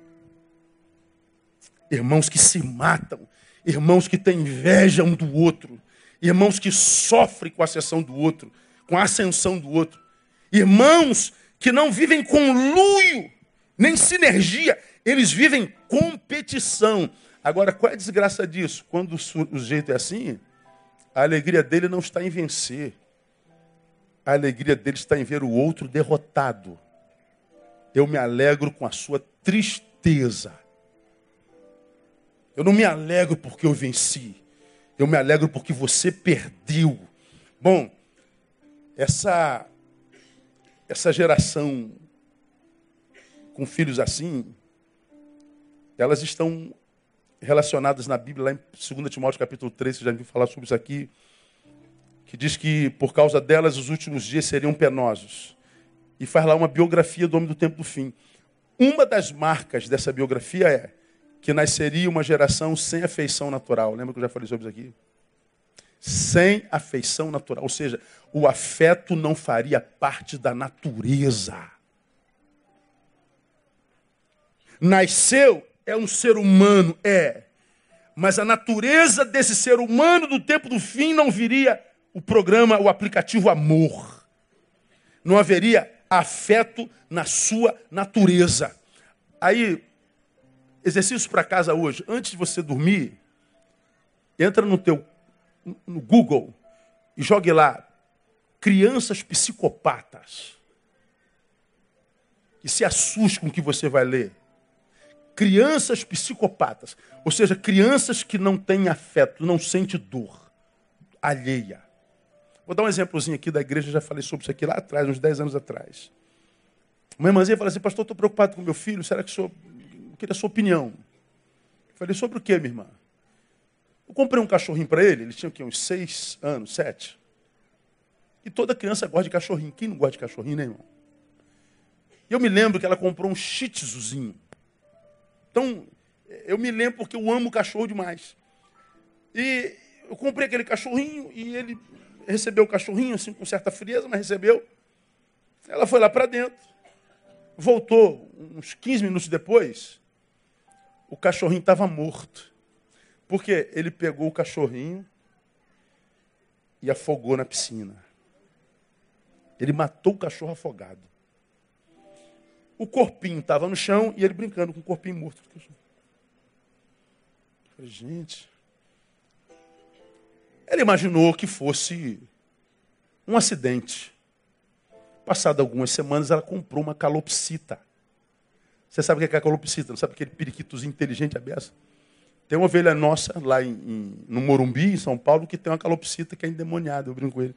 Irmãos que se matam, irmãos que têm inveja um do outro, irmãos que sofrem com a ascensão do outro, com a ascensão do outro, irmãos que não vivem com luio, nem sinergia, eles vivem competição. Agora, qual é a desgraça disso? Quando o jeito é assim, a alegria dele não está em vencer. A alegria dele está em ver o outro derrotado. Eu me alegro com a sua tristeza. Eu não me alegro porque eu venci. Eu me alegro porque você perdeu. Bom, essa essa geração com filhos assim, elas estão relacionadas na Bíblia, lá em 2 Timóteo capítulo 3, você já viu falar sobre isso aqui, que diz que por causa delas os últimos dias seriam penosos. E faz lá uma biografia do homem do tempo do fim. Uma das marcas dessa biografia é que nasceria uma geração sem afeição natural. Lembra que eu já falei sobre isso aqui? Sem afeição natural. Ou seja, o afeto não faria parte da natureza. Nasceu é um ser humano, é. Mas a natureza desse ser humano do tempo do fim não viria o programa, o aplicativo amor. Não haveria afeto na sua natureza. Aí, exercício para casa hoje. Antes de você dormir, entra no teu no Google e jogue lá crianças psicopatas. E se assuste com o que você vai ler crianças psicopatas, ou seja, crianças que não têm afeto, não sentem dor alheia. Vou dar um exemplozinho aqui da igreja, já falei sobre isso aqui lá atrás, uns 10 anos atrás. Uma irmãzinha fala assim, pastor, estou preocupado com meu filho, será que o senhor... Eu queria a sua opinião. Eu falei, sobre o que, minha irmã? Eu comprei um cachorrinho para ele, ele tinha aqui, uns 6 anos, 7. E toda criança gosta de cachorrinho. Quem não gosta de cachorrinho, né, irmão? E eu me lembro que ela comprou um shih. Então, eu me lembro porque eu amo cachorro demais. E eu comprei aquele cachorrinho e ele recebeu o cachorrinho, assim, com certa frieza, mas recebeu. Ela foi lá para dentro, voltou uns 15 minutos depois, o cachorrinho estava morto. Porque ele pegou o cachorrinho e afogou na piscina. Ele matou o cachorro afogado. O corpinho estava no chão e ele brincando com o corpinho morto. Eu falei, gente. Ela imaginou que fosse um acidente. Passado algumas semanas, ela comprou uma calopsita. Você sabe o que é calopsita? Não sabe aquele periquitozinho inteligente aberto? Tem uma ovelha nossa lá em, em, no Morumbi, em São Paulo, que tem uma calopsita que é endemoniada. Eu brinco com ele.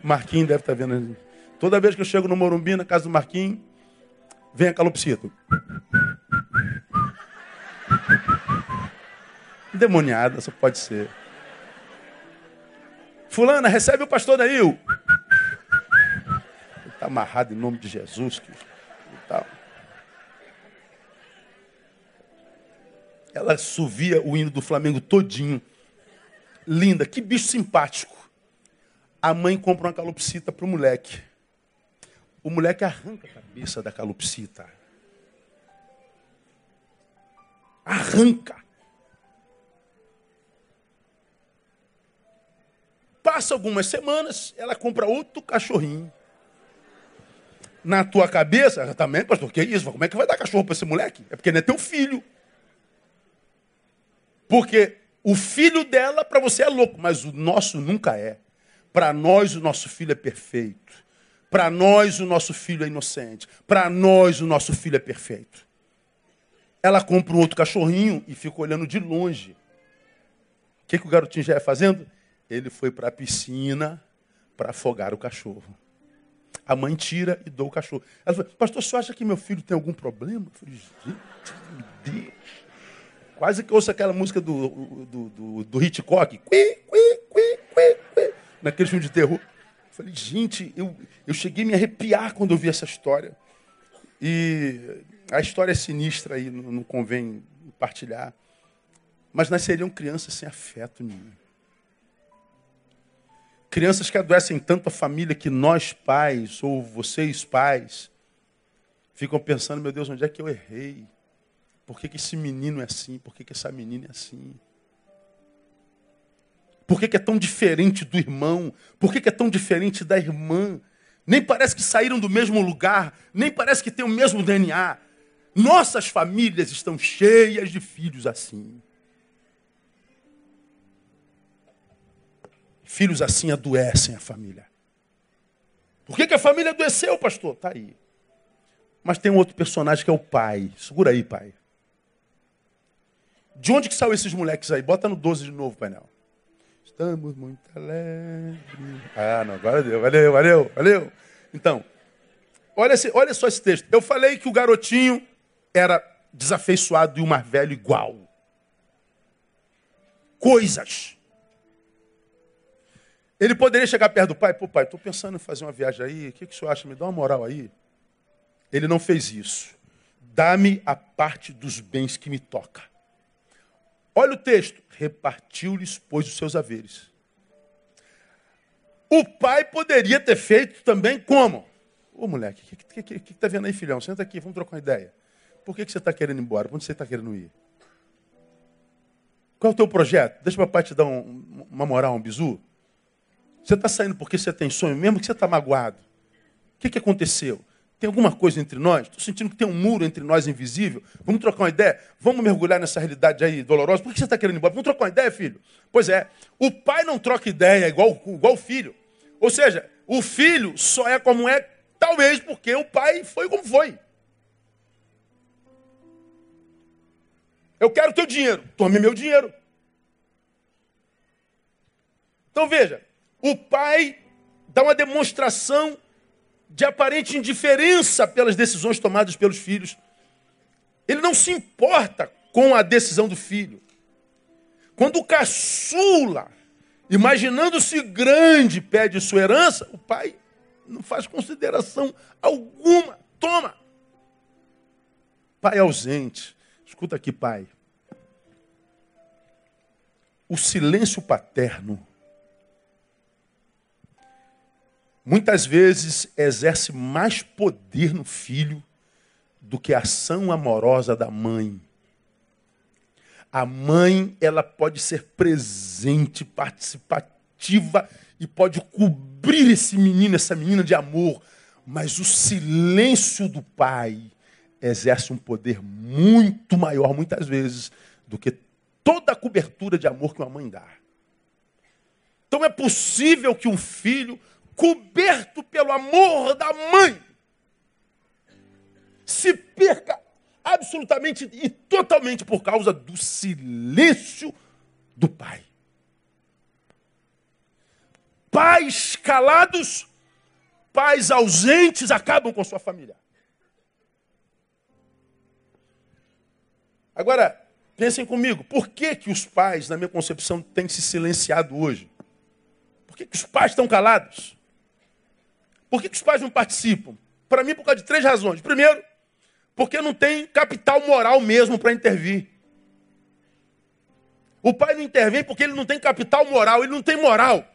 Marquinhos deve estar tá vendo. Toda vez que eu chego no Morumbi, na casa do Marquinhos, Vem a calopsita. Demoniada, só pode ser. Fulana, recebe o pastor Dail. Está amarrado em nome de Jesus. Que, tal. Ela subia o hino do Flamengo todinho. Linda, que bicho simpático. A mãe compra uma calopsita para o moleque. O moleque arranca a cabeça da calopsita. Arranca. Passa algumas semanas, ela compra outro cachorrinho. Na tua cabeça, também, pastor, que isso? Como é que vai dar cachorro para esse moleque? É porque não é teu filho. Porque o filho dela para você é louco, mas o nosso nunca é. Para nós o nosso filho é perfeito. Para nós, o nosso filho é inocente. Para nós, o nosso filho é perfeito. Ela compra um outro cachorrinho e fica olhando de longe. O que, que o garotinho já ia fazendo? Ele foi para a piscina para afogar o cachorro. A mãe tira e dou o cachorro. Ela falou, pastor, você acha que meu filho tem algum problema? Eu falei, gente, Deus. Quase que ouço aquela música do, do, do, do Hitchcock. Qui, qui, qui, qui, qui, naquele filme de terror. Falei, gente, eu, eu cheguei a me arrepiar quando eu vi essa história. E a história é sinistra aí, não, não convém partilhar. Mas nasceriam crianças sem afeto nenhum. Crianças que adoecem tanto a família que nós pais, ou vocês pais, ficam pensando, meu Deus, onde é que eu errei? Por que, que esse menino é assim? Por que, que essa menina é assim? Por que, que é tão diferente do irmão? Por que, que é tão diferente da irmã? Nem parece que saíram do mesmo lugar, nem parece que têm o mesmo DNA. Nossas famílias estão cheias de filhos assim. Filhos assim adoecem a família. Por que, que a família adoeceu, pastor? Está aí. Mas tem um outro personagem que é o pai. Segura aí, pai. De onde que saiu esses moleques aí? Bota no 12 de novo, painel. Estamos muito alegres. Ah, não, agora deu. Valeu, valeu, valeu. Então, olha, esse, olha só esse texto. Eu falei que o garotinho era desafeiçoado e o mais velho igual. Coisas. Ele poderia chegar perto do pai, pô, pai, estou pensando em fazer uma viagem aí, o que, que o senhor acha? Me dá uma moral aí. Ele não fez isso. Dá-me a parte dos bens que me toca. Olha o texto. Repartiu-lhes, pois, os seus haveres. O pai poderia ter feito também como? Ô moleque, o que, que, que, que, tá vendo aí, filhão? Senta aqui, vamos trocar uma ideia. Por que, que você está querendo ir embora? Para onde você está querendo ir? Qual é o teu projeto? Deixa o papai te dar um, uma moral, um bizu. Você está saindo porque você tem sonho, mesmo que você está magoado. O que, que aconteceu? Tem alguma coisa entre nós? Estou sentindo que tem um muro entre nós invisível. Vamos trocar uma ideia? Vamos mergulhar nessa realidade aí dolorosa? Por que você está querendo ir embora? Vamos trocar uma ideia, filho? Pois é, o pai não troca ideia igual, igual o filho. Ou seja, o filho só é como é, talvez porque o pai foi como foi. Eu quero teu dinheiro. Tome meu dinheiro. Então veja, o pai dá uma demonstração de aparente indiferença pelas decisões tomadas pelos filhos. Ele não se importa com a decisão do filho. Quando o caçula, imaginando-se grande, pede sua herança, o pai não faz consideração alguma. Toma! Pai ausente. Escuta aqui, pai. O silêncio paterno muitas vezes exerce mais poder no filho do que a ação amorosa da mãe. A mãe, ela pode ser presente, participativa e pode cobrir esse menino, essa menina de amor, mas o silêncio do pai exerce um poder muito maior, muitas vezes, do que toda a cobertura de amor que uma mãe dá. Então é possível que um filho coberto pelo amor da mãe, se perca absolutamente e totalmente por causa do silêncio do pai. Pais calados, pais ausentes acabam com sua família. Agora, pensem comigo, por que, que os pais, na minha concepção, têm se silenciado hoje? Por que, que os pais estão calados? Por que, que os pais não participam? Para mim, por causa de três razões. Primeiro, porque não tem capital moral mesmo para intervir. O pai não intervém porque ele não tem capital moral, ele não tem moral.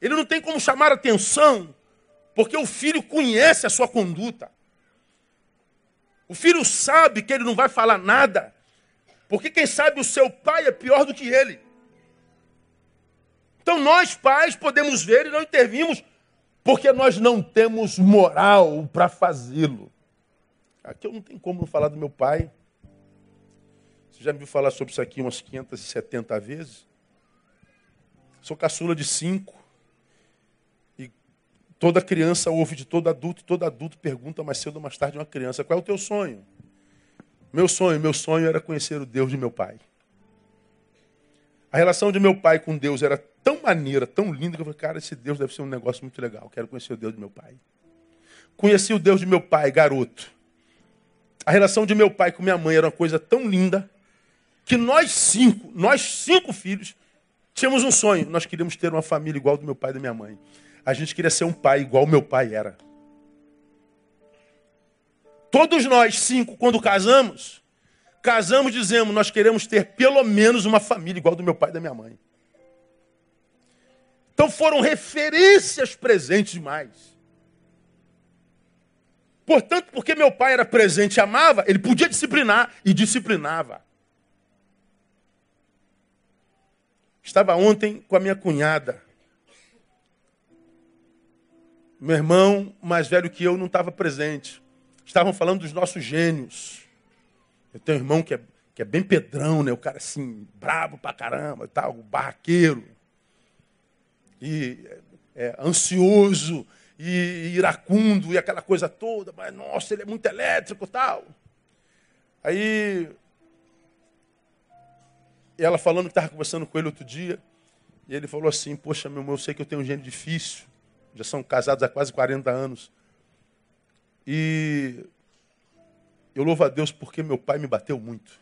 Ele não tem como chamar atenção, porque o filho conhece a sua conduta. O filho sabe que ele não vai falar nada, porque quem sabe o seu pai é pior do que ele. Então nós, pais, podemos ver e não intervimos porque nós não temos moral para fazê-lo. Aqui eu não tenho como não falar do meu pai. Você já me viu falar sobre isso aqui umas 570 vezes? Sou caçula de cinco. E toda criança ouve de todo adulto, e todo adulto pergunta mais cedo ou mais tarde uma criança: qual é o teu sonho? Meu sonho, meu sonho era conhecer o Deus de meu pai. A relação de meu pai com Deus era tão maneira, tão linda, que eu falei, cara, esse Deus deve ser um negócio muito legal. Quero conhecer o Deus de meu pai. Conheci o Deus de meu pai, garoto. A relação de meu pai com minha mãe era uma coisa tão linda que nós cinco, nós cinco filhos, tínhamos um sonho. Nós queríamos ter uma família igual do meu pai e da minha mãe. A gente queria ser um pai igual meu pai era. Todos nós cinco, quando casamos, Casamos, dizemos, nós queremos ter pelo menos uma família igual do meu pai e da minha mãe. Então foram referências presentes demais. Portanto, porque meu pai era presente e amava, ele podia disciplinar e disciplinava. Estava ontem com a minha cunhada. Meu irmão, mais velho que eu, não estava presente. Estavam falando dos nossos gênios. Eu tenho um irmão que é, que é bem pedrão, né? O cara assim, brabo pra caramba, tal, barraqueiro. E é, é, ansioso, e iracundo, e aquela coisa toda. Mas, nossa, ele é muito elétrico tal. Aí, ela falando que estava conversando com ele outro dia, e ele falou assim, poxa, meu irmão, eu sei que eu tenho um gênio difícil já são casados há quase 40 anos. E eu louvo a Deus porque meu pai me bateu muito.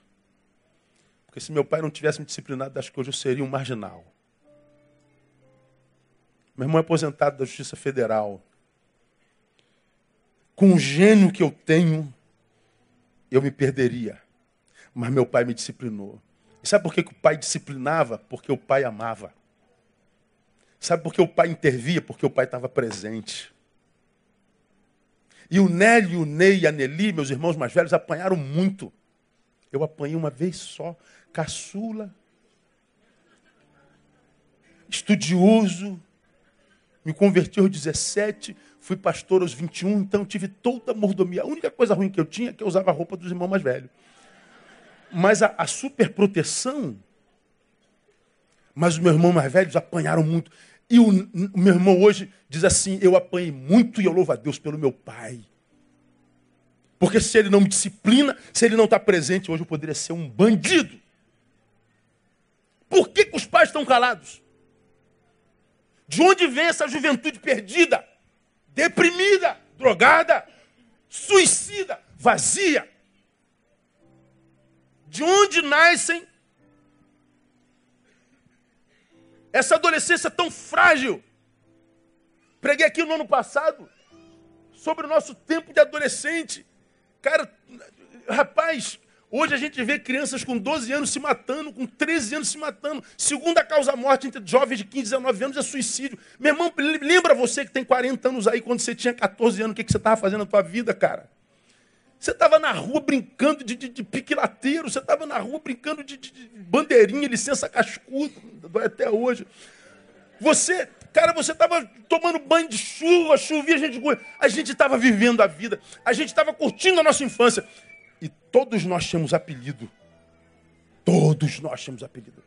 Porque se meu pai não tivesse me disciplinado, acho que hoje eu seria um marginal. Meu irmão é aposentado da Justiça Federal. Com o gênio que eu tenho, eu me perderia. Mas meu pai me disciplinou. E sabe por que, que o pai disciplinava? Porque o pai amava. Sabe por que o pai intervia? Porque o pai estava presente. E o Nélio, o Ney e a Nelly, meus irmãos mais velhos, apanharam muito. Eu apanhei uma vez só. Caçula. Estudioso. Me converti aos 17. Fui pastor aos 21. Então tive toda a mordomia. A única coisa ruim que eu tinha é que eu usava a roupa dos irmãos mais velhos. Mas a, a superproteção mas os meus irmãos mais velhos apanharam muito. E o, o meu irmão hoje diz assim: Eu apanhei muito e eu louvo a Deus pelo meu pai. Porque se ele não me disciplina, se ele não está presente, hoje eu poderia ser um bandido. Por que, que os pais estão calados? De onde vem essa juventude perdida, deprimida, drogada, suicida, vazia? De onde nascem Essa adolescência tão frágil. Preguei aqui no ano passado sobre o nosso tempo de adolescente. Cara, rapaz, hoje a gente vê crianças com 12 anos se matando, com 13 anos se matando. Segunda causa morte entre jovens de 15 e 19 anos é suicídio. Meu irmão, lembra você que tem 40 anos aí, quando você tinha 14 anos, o que, que você estava fazendo na tua vida, cara? Você estava na rua brincando de, de, de piquilateiro, você estava na rua brincando de, de, de bandeirinha, licença cascudo, dói até hoje. Você, cara, você estava tomando banho de chuva, chovia, a gente a gente estava vivendo a vida, a gente estava curtindo a nossa infância. E todos nós tínhamos apelido. Todos nós tínhamos apelido.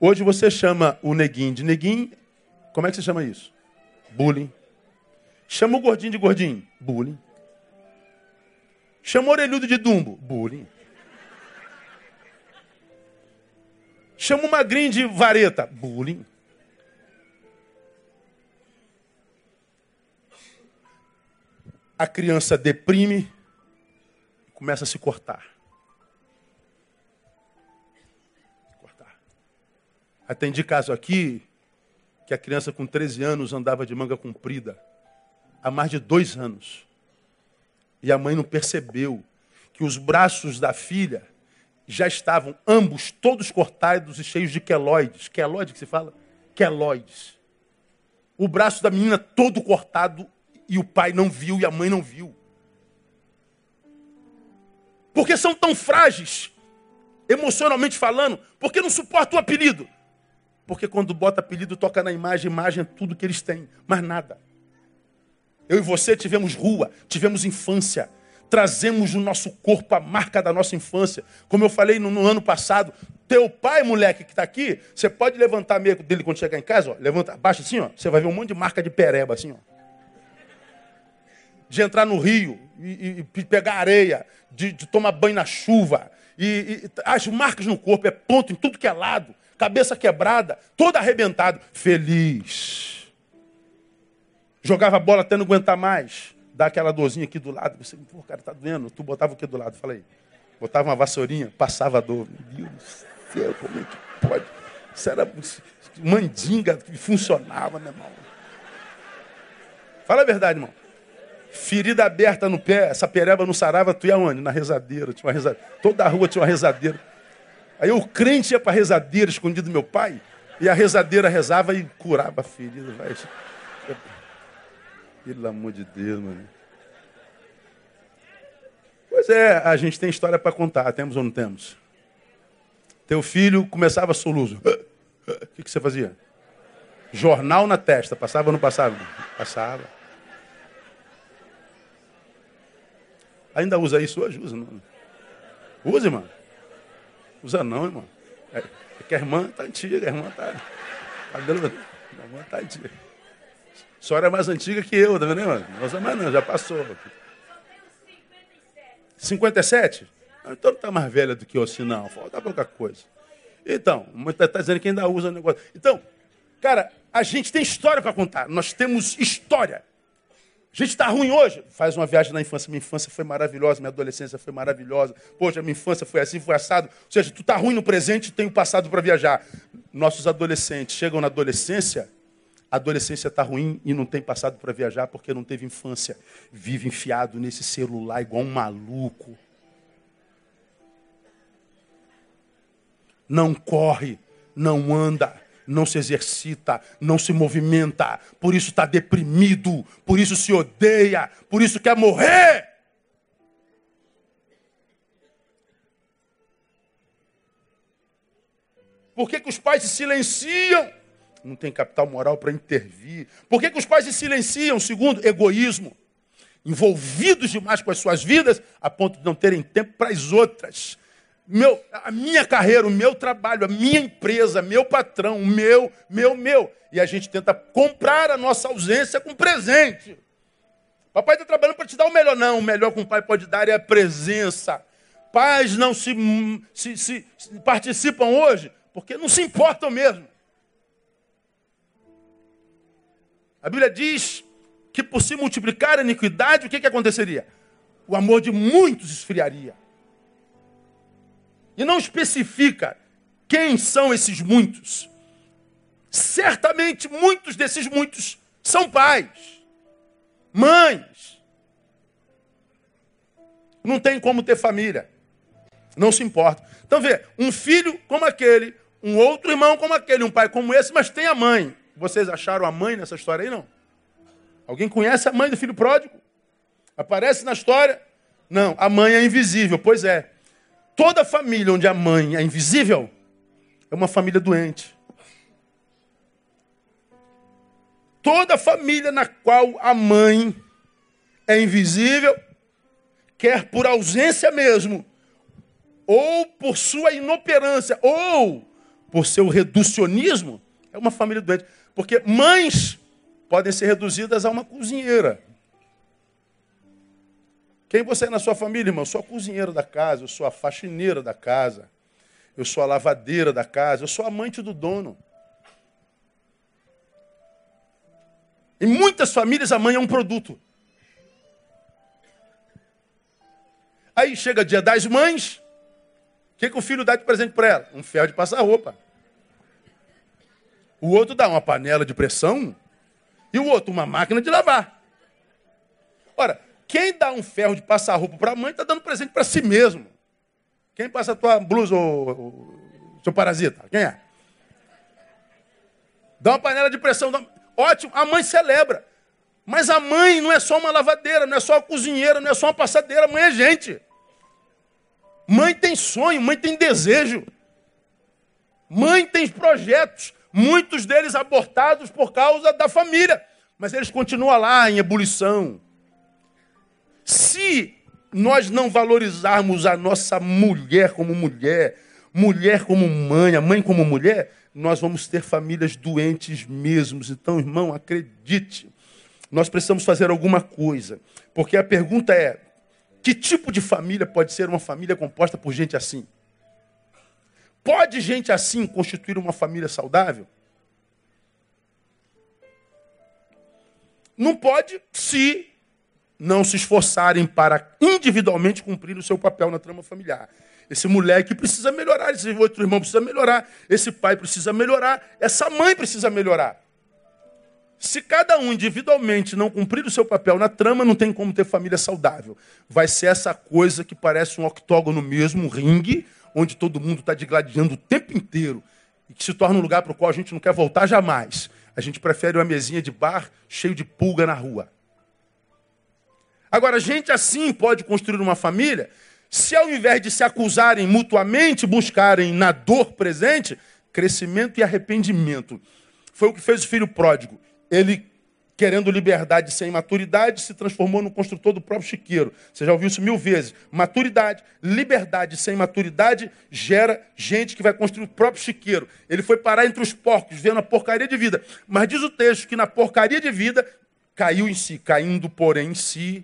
Hoje você chama o neguinho de neguinho, como é que você chama isso? Bullying. Chama o gordinho de gordinho? Bullying. Chama o orelhudo de dumbo. Bullying. Chama o magrinho de vareta. Bullying. A criança deprime e começa a se cortar. Cortar. Atendi caso aqui que a criança com 13 anos andava de manga comprida há mais de dois anos. E a mãe não percebeu que os braços da filha já estavam ambos todos cortados e cheios de queloides. Queloide que se fala? Queloides. O braço da menina todo cortado e o pai não viu e a mãe não viu. Porque são tão frágeis, emocionalmente falando, porque não suportam o apelido. Porque quando bota apelido, toca na imagem, imagem é tudo que eles têm, mas nada. Eu e você tivemos rua, tivemos infância. Trazemos no nosso corpo a marca da nossa infância. Como eu falei no, no ano passado, teu pai, moleque, que está aqui, você pode levantar meio dele quando chegar em casa, ó, levanta, baixa assim, ó, você vai ver um monte de marca de pereba, assim, ó. De entrar no rio e, e pegar areia, de, de, tomar banho na chuva. E, e as marcas no corpo, é ponto em tudo que é lado, cabeça quebrada, todo arrebentado. Feliz Jogava bola até não aguentar mais. Dá aquela dorzinha aqui do lado. Você, pô, cara, tá doendo. Tu botava o que do lado? Falei. Botava uma vassourinha, passava a dor. Meu Deus do céu, como é que pode? Isso era mandinga que funcionava, meu irmão. Fala a verdade, irmão. Ferida aberta no pé, essa pereba não sarava, tu ia onde? Na rezadeira, tinha uma rezadeira. Toda a rua tinha uma rezadeira. Aí o crente ia para a rezadeira, escondido do meu pai, e a rezadeira rezava e curava a ferida. Pelo amor de Deus, mano. Pois é, a gente tem história para contar, temos ou não temos? Teu filho começava soluço. O que, que você fazia? Jornal na testa, passava ou não passava? Passava. Ainda usa isso hoje? Usa, não. Usa, irmão. Usa não, irmão. É, é que a irmã está antiga, a irmã está. Tá a irmã está antiga. A senhora é mais antiga que eu, tá vendo, irmão? Não usa mais não, já passou. 57? Ah, então não está mais velha do que eu assim, não. Falta pouca coisa. Então, está tá dizendo que ainda usa o negócio. Então, cara, a gente tem história para contar. Nós temos história. A gente está ruim hoje. Faz uma viagem na infância. Minha infância foi maravilhosa, minha adolescência foi maravilhosa. Poxa, minha infância foi assim, foi assado. Ou seja, tu está ruim no presente e tem o passado para viajar. Nossos adolescentes chegam na adolescência, a adolescência está ruim e não tem passado para viajar porque não teve infância. Vive enfiado nesse celular igual um maluco. Não corre, não anda, não se exercita, não se movimenta, por isso está deprimido, por isso se odeia, por isso quer morrer. Por que, que os pais se silenciam? Não tem capital moral para intervir. Por que, que os pais se silenciam? Segundo, egoísmo. Envolvidos demais com as suas vidas, a ponto de não terem tempo para as outras meu, a minha carreira, o meu trabalho, a minha empresa, meu patrão, o meu, meu, meu. E a gente tenta comprar a nossa ausência com presente. Papai está trabalhando para te dar o melhor. Não, o melhor que um pai pode dar é a presença. Pais não se, se, se, se participam hoje porque não se importam mesmo. A Bíblia diz que por se multiplicar a iniquidade, o que, que aconteceria? O amor de muitos esfriaria e não especifica quem são esses muitos. Certamente muitos desses muitos são pais, mães. Não tem como ter família. Não se importa. Então vê, um filho como aquele, um outro irmão como aquele, um pai como esse, mas tem a mãe. Vocês acharam a mãe nessa história aí, não? Alguém conhece a mãe do filho pródigo? Aparece na história? Não, a mãe é invisível. Pois é. Toda família onde a mãe é invisível é uma família doente. Toda família na qual a mãe é invisível, quer por ausência mesmo, ou por sua inoperância, ou por seu reducionismo, é uma família doente. Porque mães podem ser reduzidas a uma cozinheira. Quem você é na sua família, irmão? Eu sou a cozinheira da casa, eu sou a faxineira da casa, eu sou a lavadeira da casa, eu sou a amante do dono. Em muitas famílias a mãe é um produto. Aí chega dia das mães, o que, que o filho dá de presente para ela? Um ferro de passar roupa. O outro dá uma panela de pressão e o outro uma máquina de lavar. Ora, quem dá um ferro de passar roupa para a mãe está dando presente para si mesmo. Quem passa a tua blusa, ô, seu parasita? Quem é? Dá uma panela de pressão. Dá... Ótimo, a mãe celebra. Mas a mãe não é só uma lavadeira, não é só uma cozinheira, não é só uma passadeira. A mãe é gente. Mãe tem sonho, mãe tem desejo. Mãe tem projetos, muitos deles abortados por causa da família. Mas eles continuam lá em ebulição se nós não valorizarmos a nossa mulher como mulher, mulher como mãe, a mãe como mulher, nós vamos ter famílias doentes mesmos. Então, irmão, acredite, nós precisamos fazer alguma coisa. Porque a pergunta é: que tipo de família pode ser uma família composta por gente assim? Pode gente assim constituir uma família saudável? Não pode se não se esforçarem para individualmente cumprir o seu papel na trama familiar. Esse moleque precisa melhorar, esse outro irmão precisa melhorar, esse pai precisa melhorar, essa mãe precisa melhorar. Se cada um individualmente não cumprir o seu papel na trama, não tem como ter família saudável. Vai ser essa coisa que parece um octógono mesmo, um ringue, onde todo mundo está digladiando o tempo inteiro e que se torna um lugar para o qual a gente não quer voltar jamais. A gente prefere uma mesinha de bar cheio de pulga na rua. Agora, gente assim pode construir uma família se ao invés de se acusarem mutuamente, buscarem na dor presente crescimento e arrependimento. Foi o que fez o filho pródigo. Ele, querendo liberdade sem maturidade, se transformou no construtor do próprio chiqueiro. Você já ouviu isso mil vezes. Maturidade, liberdade sem maturidade gera gente que vai construir o próprio chiqueiro. Ele foi parar entre os porcos, vendo a porcaria de vida. Mas diz o texto que na porcaria de vida caiu em si, caindo, porém, em si,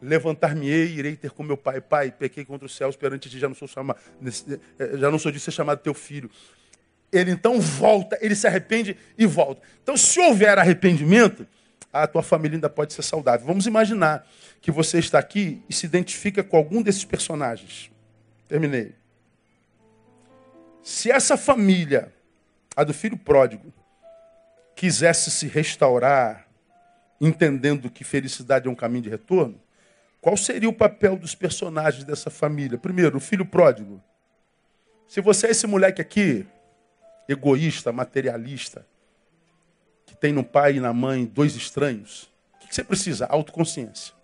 levantar-me-ei, irei ter com meu pai. Pai, pequei contra os céus perante ti, já não sou chamado, eh, já não sou de ser chamado teu filho. Ele então volta, ele se arrepende e volta. Então, se houver arrependimento, a tua família ainda pode ser saudável. Vamos imaginar que você está aqui e se identifica com algum desses personagens. Terminei. Se essa família, a do filho pródigo, quisesse se restaurar, entendendo que felicidade é um caminho de retorno, qual seria o papel dos personagens dessa família? Primeiro, o filho pródigo. Se você é esse moleque aqui, egoísta, materialista, tem no pai e na mãe dois estranhos, o que você precisa? Autoconsciência.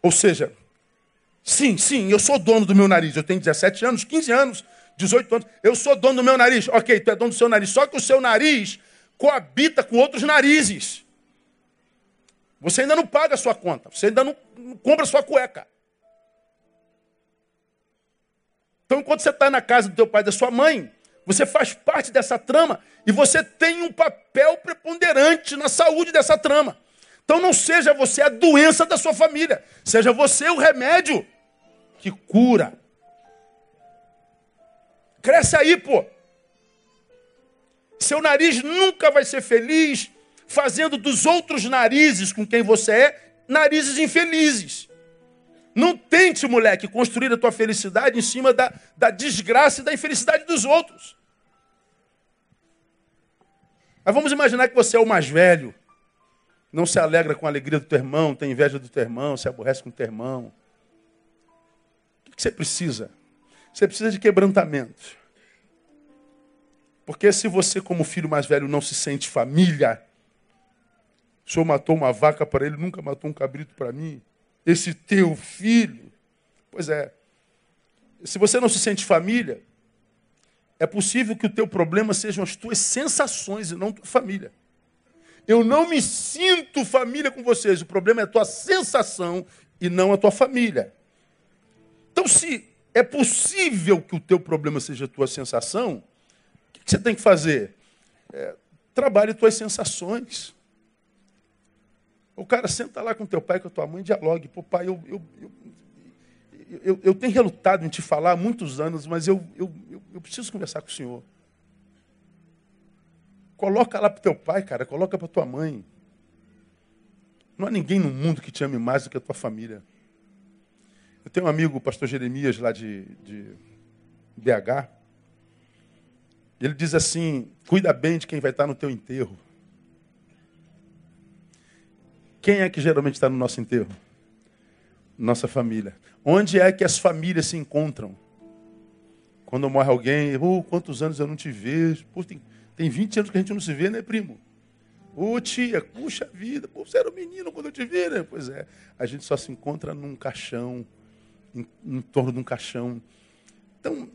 Ou seja, sim, sim, eu sou dono do meu nariz. Eu tenho 17 anos, 15 anos, 18 anos. Eu sou dono do meu nariz. Ok, tu é dono do seu nariz. Só que o seu nariz coabita com outros narizes. Você ainda não paga a sua conta, você ainda não compra a sua cueca. Então, enquanto você está na casa do teu pai e da sua mãe, você faz parte dessa trama e você tem um papel preponderante na saúde dessa trama. Então não seja você a doença da sua família, seja você o remédio que cura. Cresce aí, pô. Seu nariz nunca vai ser feliz fazendo dos outros narizes com quem você é, narizes infelizes. Não tente, moleque, construir a tua felicidade em cima da, da desgraça e da infelicidade dos outros. Mas vamos imaginar que você é o mais velho, não se alegra com a alegria do teu irmão, tem inveja do teu irmão, se aborrece com o teu irmão. O que você precisa? Você precisa de quebrantamento. Porque se você, como filho mais velho, não se sente família, o senhor matou uma vaca para ele, nunca matou um cabrito para mim. Esse teu filho. Pois é. Se você não se sente família, é possível que o teu problema sejam as tuas sensações e não tua família. Eu não me sinto família com vocês. O problema é a tua sensação e não a tua família. Então, se é possível que o teu problema seja a tua sensação, o que você tem que fazer? É, trabalhe tuas sensações. O cara senta lá com teu pai, com a tua mãe, dialogue. Pô, pai, eu, eu, eu, eu, tenho relutado em te falar há muitos anos, mas eu, eu, eu, preciso conversar com o senhor. Coloca lá para teu pai, cara, coloca para tua mãe. Não há ninguém no mundo que te ame mais do que a tua família. Eu tenho um amigo, o pastor Jeremias, lá de, de BH. Ele diz assim: cuida bem de quem vai estar no teu enterro. Quem é que geralmente está no nosso enterro? Nossa família. Onde é que as famílias se encontram? Quando morre alguém, oh, quantos anos eu não te vejo? Pô, tem, tem 20 anos que a gente não se vê, né, primo? Ô oh, tia, puxa vida, pô, você era um menino quando eu te vi, né? Pois é, a gente só se encontra num caixão, em, em torno de um caixão. Então,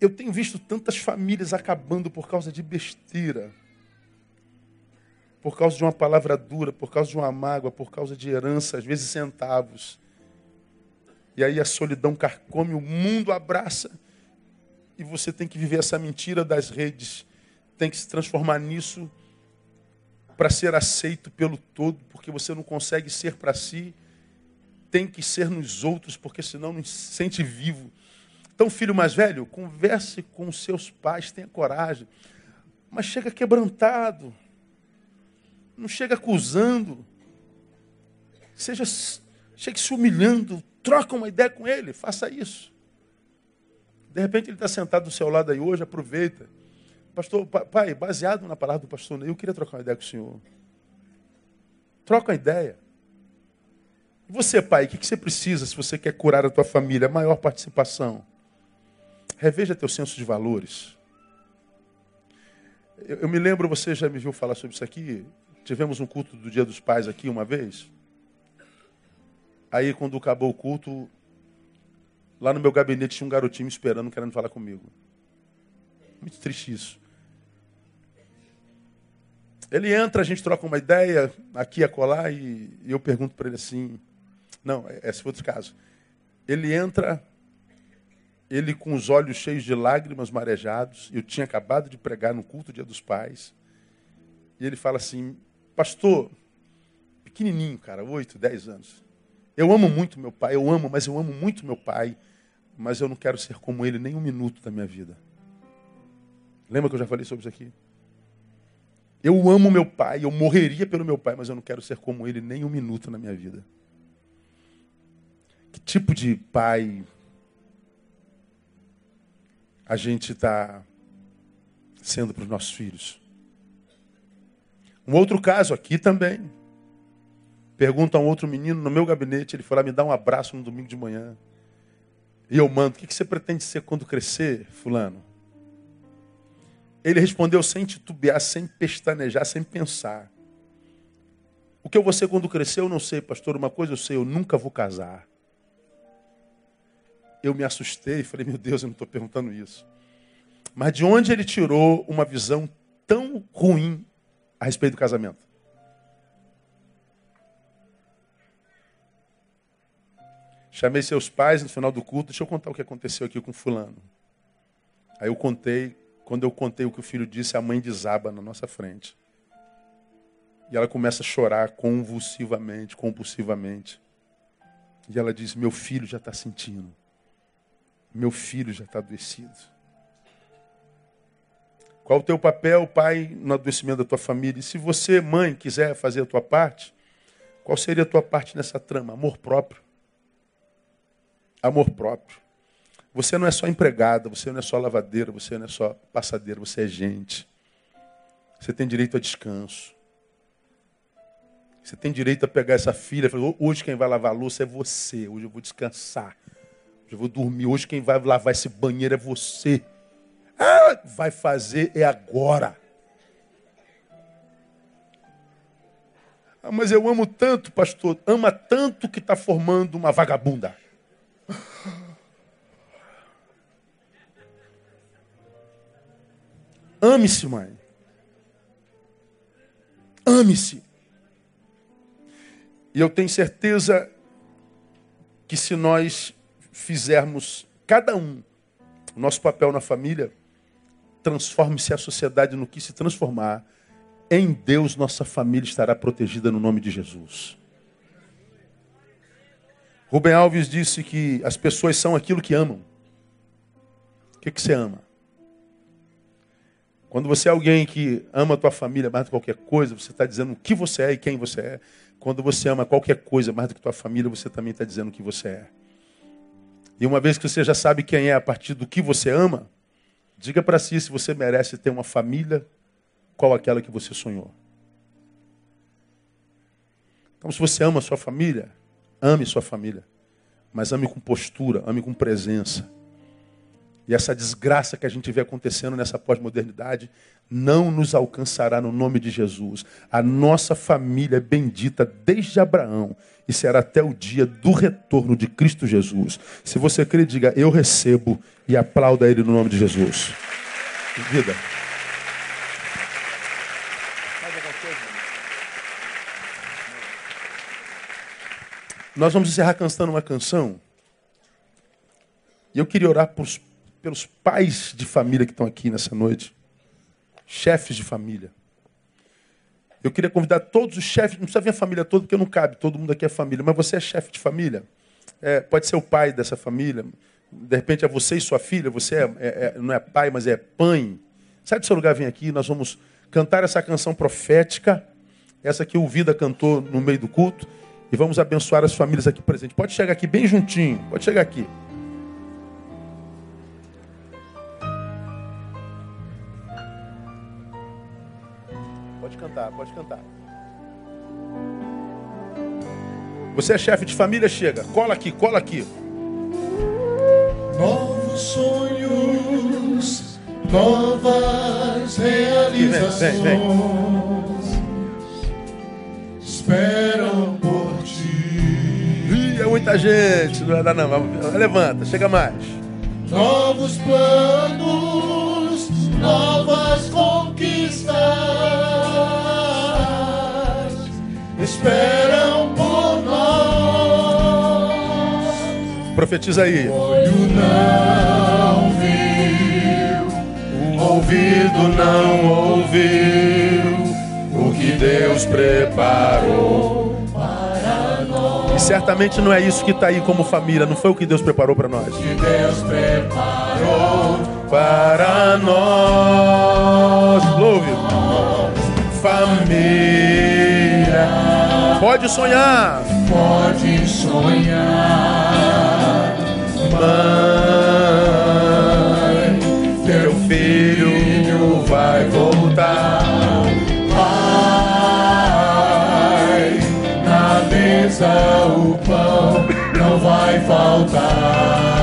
eu tenho visto tantas famílias acabando por causa de besteira por causa de uma palavra dura, por causa de uma mágoa, por causa de herança, às vezes centavos. E aí a solidão carcome, o mundo abraça, e você tem que viver essa mentira das redes, tem que se transformar nisso para ser aceito pelo todo, porque você não consegue ser para si, tem que ser nos outros, porque senão não se sente vivo. Então, filho mais velho, converse com seus pais, tenha coragem, mas chega quebrantado não chega acusando. Seja, chegue se humilhando. Troca uma ideia com ele. Faça isso. De repente ele está sentado do seu lado aí hoje, aproveita. Pastor, pai, baseado na palavra do pastor eu queria trocar uma ideia com o senhor. Troca uma ideia. Você, pai, o que você precisa se você quer curar a tua família? Maior participação. Reveja teu senso de valores. Eu, eu me lembro, você já me viu falar sobre isso aqui. Tivemos um culto do Dia dos Pais aqui uma vez. Aí, quando acabou o culto, lá no meu gabinete tinha um garotinho esperando, querendo falar comigo. Muito triste isso. Ele entra, a gente troca uma ideia aqui a colar e, eu pergunto para ele assim. Não, esse foi outro caso. Ele entra, ele com os olhos cheios de lágrimas marejados. Eu tinha acabado de pregar no culto Dia dos Pais. E ele fala assim: Pastor, pequenininho, cara, 8, 10 anos. Eu amo muito meu pai, eu amo, mas eu amo muito meu pai. Mas eu não quero ser como ele nem um minuto da minha vida. Lembra que eu já falei sobre isso aqui? Eu amo meu pai, eu morreria pelo meu pai, mas eu não quero ser como ele nem um minuto na minha vida. Que tipo de pai a gente está sendo para os nossos filhos? Um outro caso aqui também. Pergunta a um outro menino no meu gabinete, ele foi lá me dar um abraço no domingo de manhã. E eu mando, o que você pretende ser quando crescer, fulano? Ele respondeu sem titubear, sem pestanejar, sem pensar. O que eu vou ser quando crescer, eu não sei, pastor. Uma coisa eu sei, eu nunca vou casar. Eu me assustei e falei, meu Deus, eu não estou perguntando isso. Mas de onde ele tirou uma visão tão ruim a respeito do casamento? Chamei seus pais no final do culto, deixa eu contar o que aconteceu aqui com fulano. Aí eu contei, quando eu contei o que o filho disse, a mãe desaba na nossa frente. E ela começa a chorar convulsivamente, compulsivamente. E ela diz: Meu filho já está sentindo. Meu filho já está adoecido. Qual o teu papel, pai, no adoecimento da tua família? E se você, mãe, quiser fazer a tua parte, qual seria a tua parte nessa trama? Amor próprio. Amor próprio. Você não é só empregada, você não é só lavadeira, você não é só passadeira, você é gente. Você tem direito a descanso. Você tem direito a pegar essa filha e falar, hoje quem vai lavar a louça é você, hoje eu vou descansar. Hoje eu vou dormir, hoje quem vai lavar esse banheiro é você. Ah, vai fazer é agora. Ah, mas eu amo tanto, pastor, ama tanto que está formando uma vagabunda. Ame-se, mãe. Ame-se. E eu tenho certeza que se nós fizermos, cada um, o nosso papel na família, transforme-se a sociedade no que se transformar, em Deus nossa família estará protegida no nome de Jesus. Rubem Alves disse que as pessoas são aquilo que amam. O que, que você ama? Quando você é alguém que ama a tua família mais do que qualquer coisa, você está dizendo o que você é e quem você é. Quando você ama qualquer coisa mais do que tua família, você também está dizendo o que você é. E uma vez que você já sabe quem é a partir do que você ama, diga para si se você merece ter uma família qual aquela que você sonhou. Então, se você ama a sua família, ame sua família. Mas ame com postura, ame com presença. E essa desgraça que a gente vê acontecendo nessa pós-modernidade não nos alcançará no nome de Jesus. A nossa família é bendita desde Abraão e será até o dia do retorno de Cristo Jesus. Se você crê, diga: Eu recebo e aplauda Ele no nome de Jesus. Vida. Nós vamos encerrar cantando uma canção. E eu queria orar por pelos pais de família que estão aqui nessa noite, chefes de família. Eu queria convidar todos os chefes, não precisa vir a família toda, porque não cabe, todo mundo aqui é família, mas você é chefe de família. É, pode ser o pai dessa família, de repente é você e sua filha, você é, é, é não é pai, mas é pai. Sai do seu lugar, vem aqui, nós vamos cantar essa canção profética, essa que o Vida cantou no meio do culto, e vamos abençoar as famílias aqui presentes. Pode chegar aqui bem juntinho, pode chegar aqui. Cantar, pode cantar. Você é chefe de família, chega. Cola aqui, cola aqui. Novos sonhos, novas realizações vem, esperam por ti. Ih, é muita gente, não vai dar não. Levanta, chega mais. Novos planos, novas conquistas esperam por nós. Profetiza aí. Olho não viu, ouvido não ouviu o que Deus preparou para nós. E certamente não é isso que está aí como família, não foi o que Deus preparou para nós. Que Deus preparou Para nós, louve, família. Pode sonhar, pode sonhar. mãe. Teu filho vai voltar. Pai, na mesa o pão não vai faltar.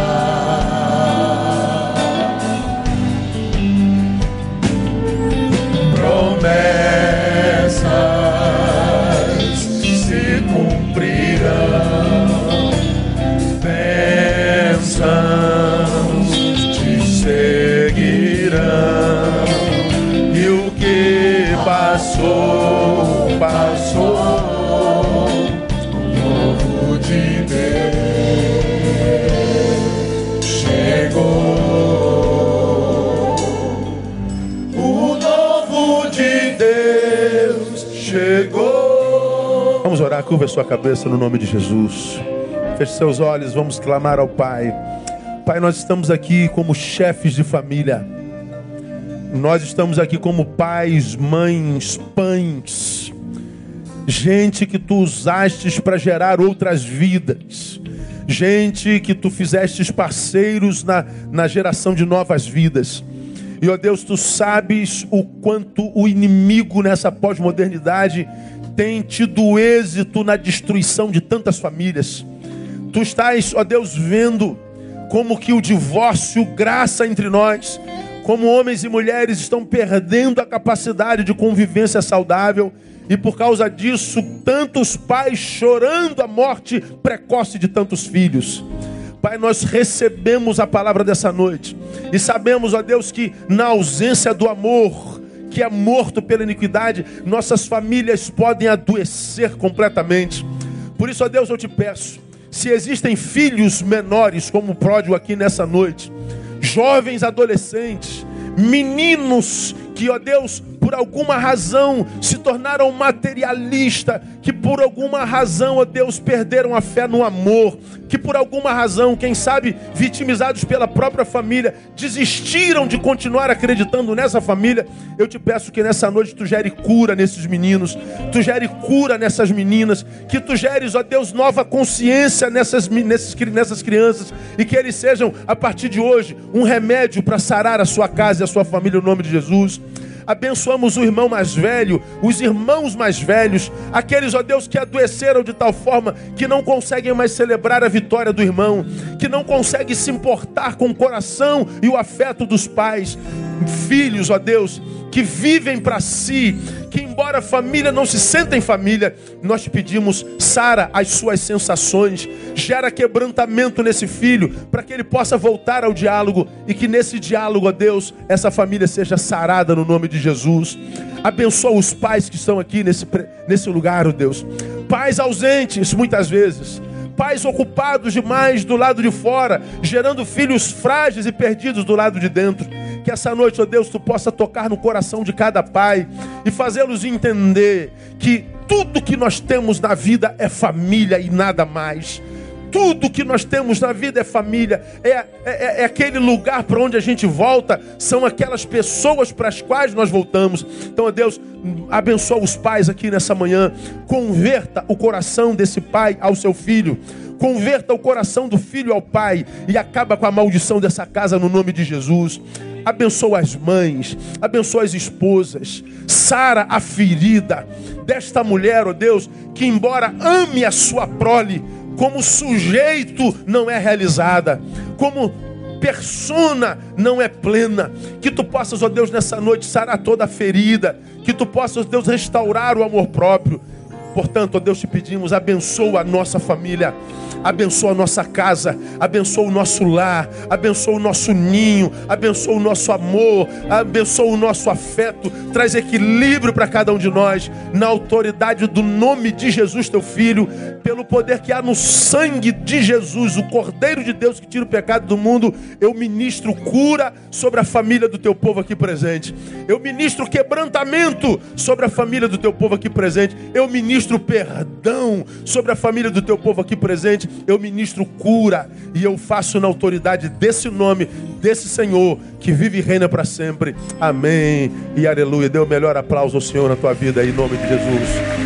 Curva a sua cabeça no nome de Jesus. Feche seus olhos, vamos clamar ao Pai. Pai, nós estamos aqui como chefes de família. Nós estamos aqui como pais, mães, pães. Gente que tu usastes para gerar outras vidas. Gente que tu fizestes parceiros na, na geração de novas vidas. E, ó Deus, tu sabes o quanto o inimigo nessa pós-modernidade tem tido êxito na destruição de tantas famílias. Tu estás, ó Deus, vendo como que o divórcio graça entre nós, como homens e mulheres estão perdendo a capacidade de convivência saudável e por causa disso tantos pais chorando a morte precoce de tantos filhos. Pai, nós recebemos a palavra dessa noite e sabemos, ó Deus, que na ausência do amor, que é morto pela iniquidade, nossas famílias podem adoecer completamente. Por isso, ó Deus, eu te peço, se existem filhos menores como o pródigo aqui nessa noite, jovens adolescentes, meninos que, ó Deus, por alguma razão se tornaram materialista, que por alguma razão, ó Deus, perderam a fé no amor, que por alguma razão, quem sabe, vitimizados pela própria família, desistiram de continuar acreditando nessa família. Eu te peço que nessa noite tu gere cura nesses meninos, tu gere cura nessas meninas, que tu geres, ó Deus, nova consciência nessas, nessas, nessas crianças e que eles sejam, a partir de hoje, um remédio para sarar a sua casa e a sua família, no nome de Jesus. Abençoamos o irmão mais velho, os irmãos mais velhos, aqueles, ó Deus, que adoeceram de tal forma que não conseguem mais celebrar a vitória do irmão, que não conseguem se importar com o coração e o afeto dos pais. Filhos, ó Deus, que vivem para si, que embora a família não se sentem família, nós te pedimos, sara as suas sensações, gera quebrantamento nesse filho, para que ele possa voltar ao diálogo e que nesse diálogo, ó Deus, essa família seja sarada no nome de Jesus. Abençoa os pais que estão aqui nesse, nesse lugar, ó Deus. Pais ausentes, muitas vezes pais ocupados demais do lado de fora, gerando filhos frágeis e perdidos do lado de dentro. Que essa noite, ó Deus, tu possa tocar no coração de cada pai e fazê-los entender que tudo que nós temos na vida é família e nada mais tudo que nós temos na vida é família, é, é, é aquele lugar para onde a gente volta, são aquelas pessoas para as quais nós voltamos. Então, ó Deus, abençoa os pais aqui nessa manhã, converta o coração desse pai ao seu filho. Converta o coração do filho ao pai e acaba com a maldição dessa casa no nome de Jesus. abençoa as mães, abençoa as esposas, sara a ferida desta mulher, ó oh Deus, que embora ame a sua prole, como sujeito não é realizada, como persona não é plena. Que tu possas, ó Deus, nessa noite sarar toda a ferida. Que tu possas, Deus, restaurar o amor próprio. Portanto, ó Deus, te pedimos, abençoa a nossa família abençoa a nossa casa, abençoa o nosso lar, abençoa o nosso ninho, abençoa o nosso amor, abençoa o nosso afeto, traz equilíbrio para cada um de nós, na autoridade do nome de Jesus, teu filho, pelo poder que há no sangue de Jesus, o Cordeiro de Deus que tira o pecado do mundo, eu ministro cura sobre a família do teu povo aqui presente. Eu ministro quebrantamento sobre a família do teu povo aqui presente. Eu ministro perdão sobre a família do teu povo aqui presente eu ministro cura e eu faço na autoridade desse nome, desse Senhor que vive e reina para sempre. Amém e aleluia. Dê o melhor aplauso ao Senhor na tua vida em nome de Jesus.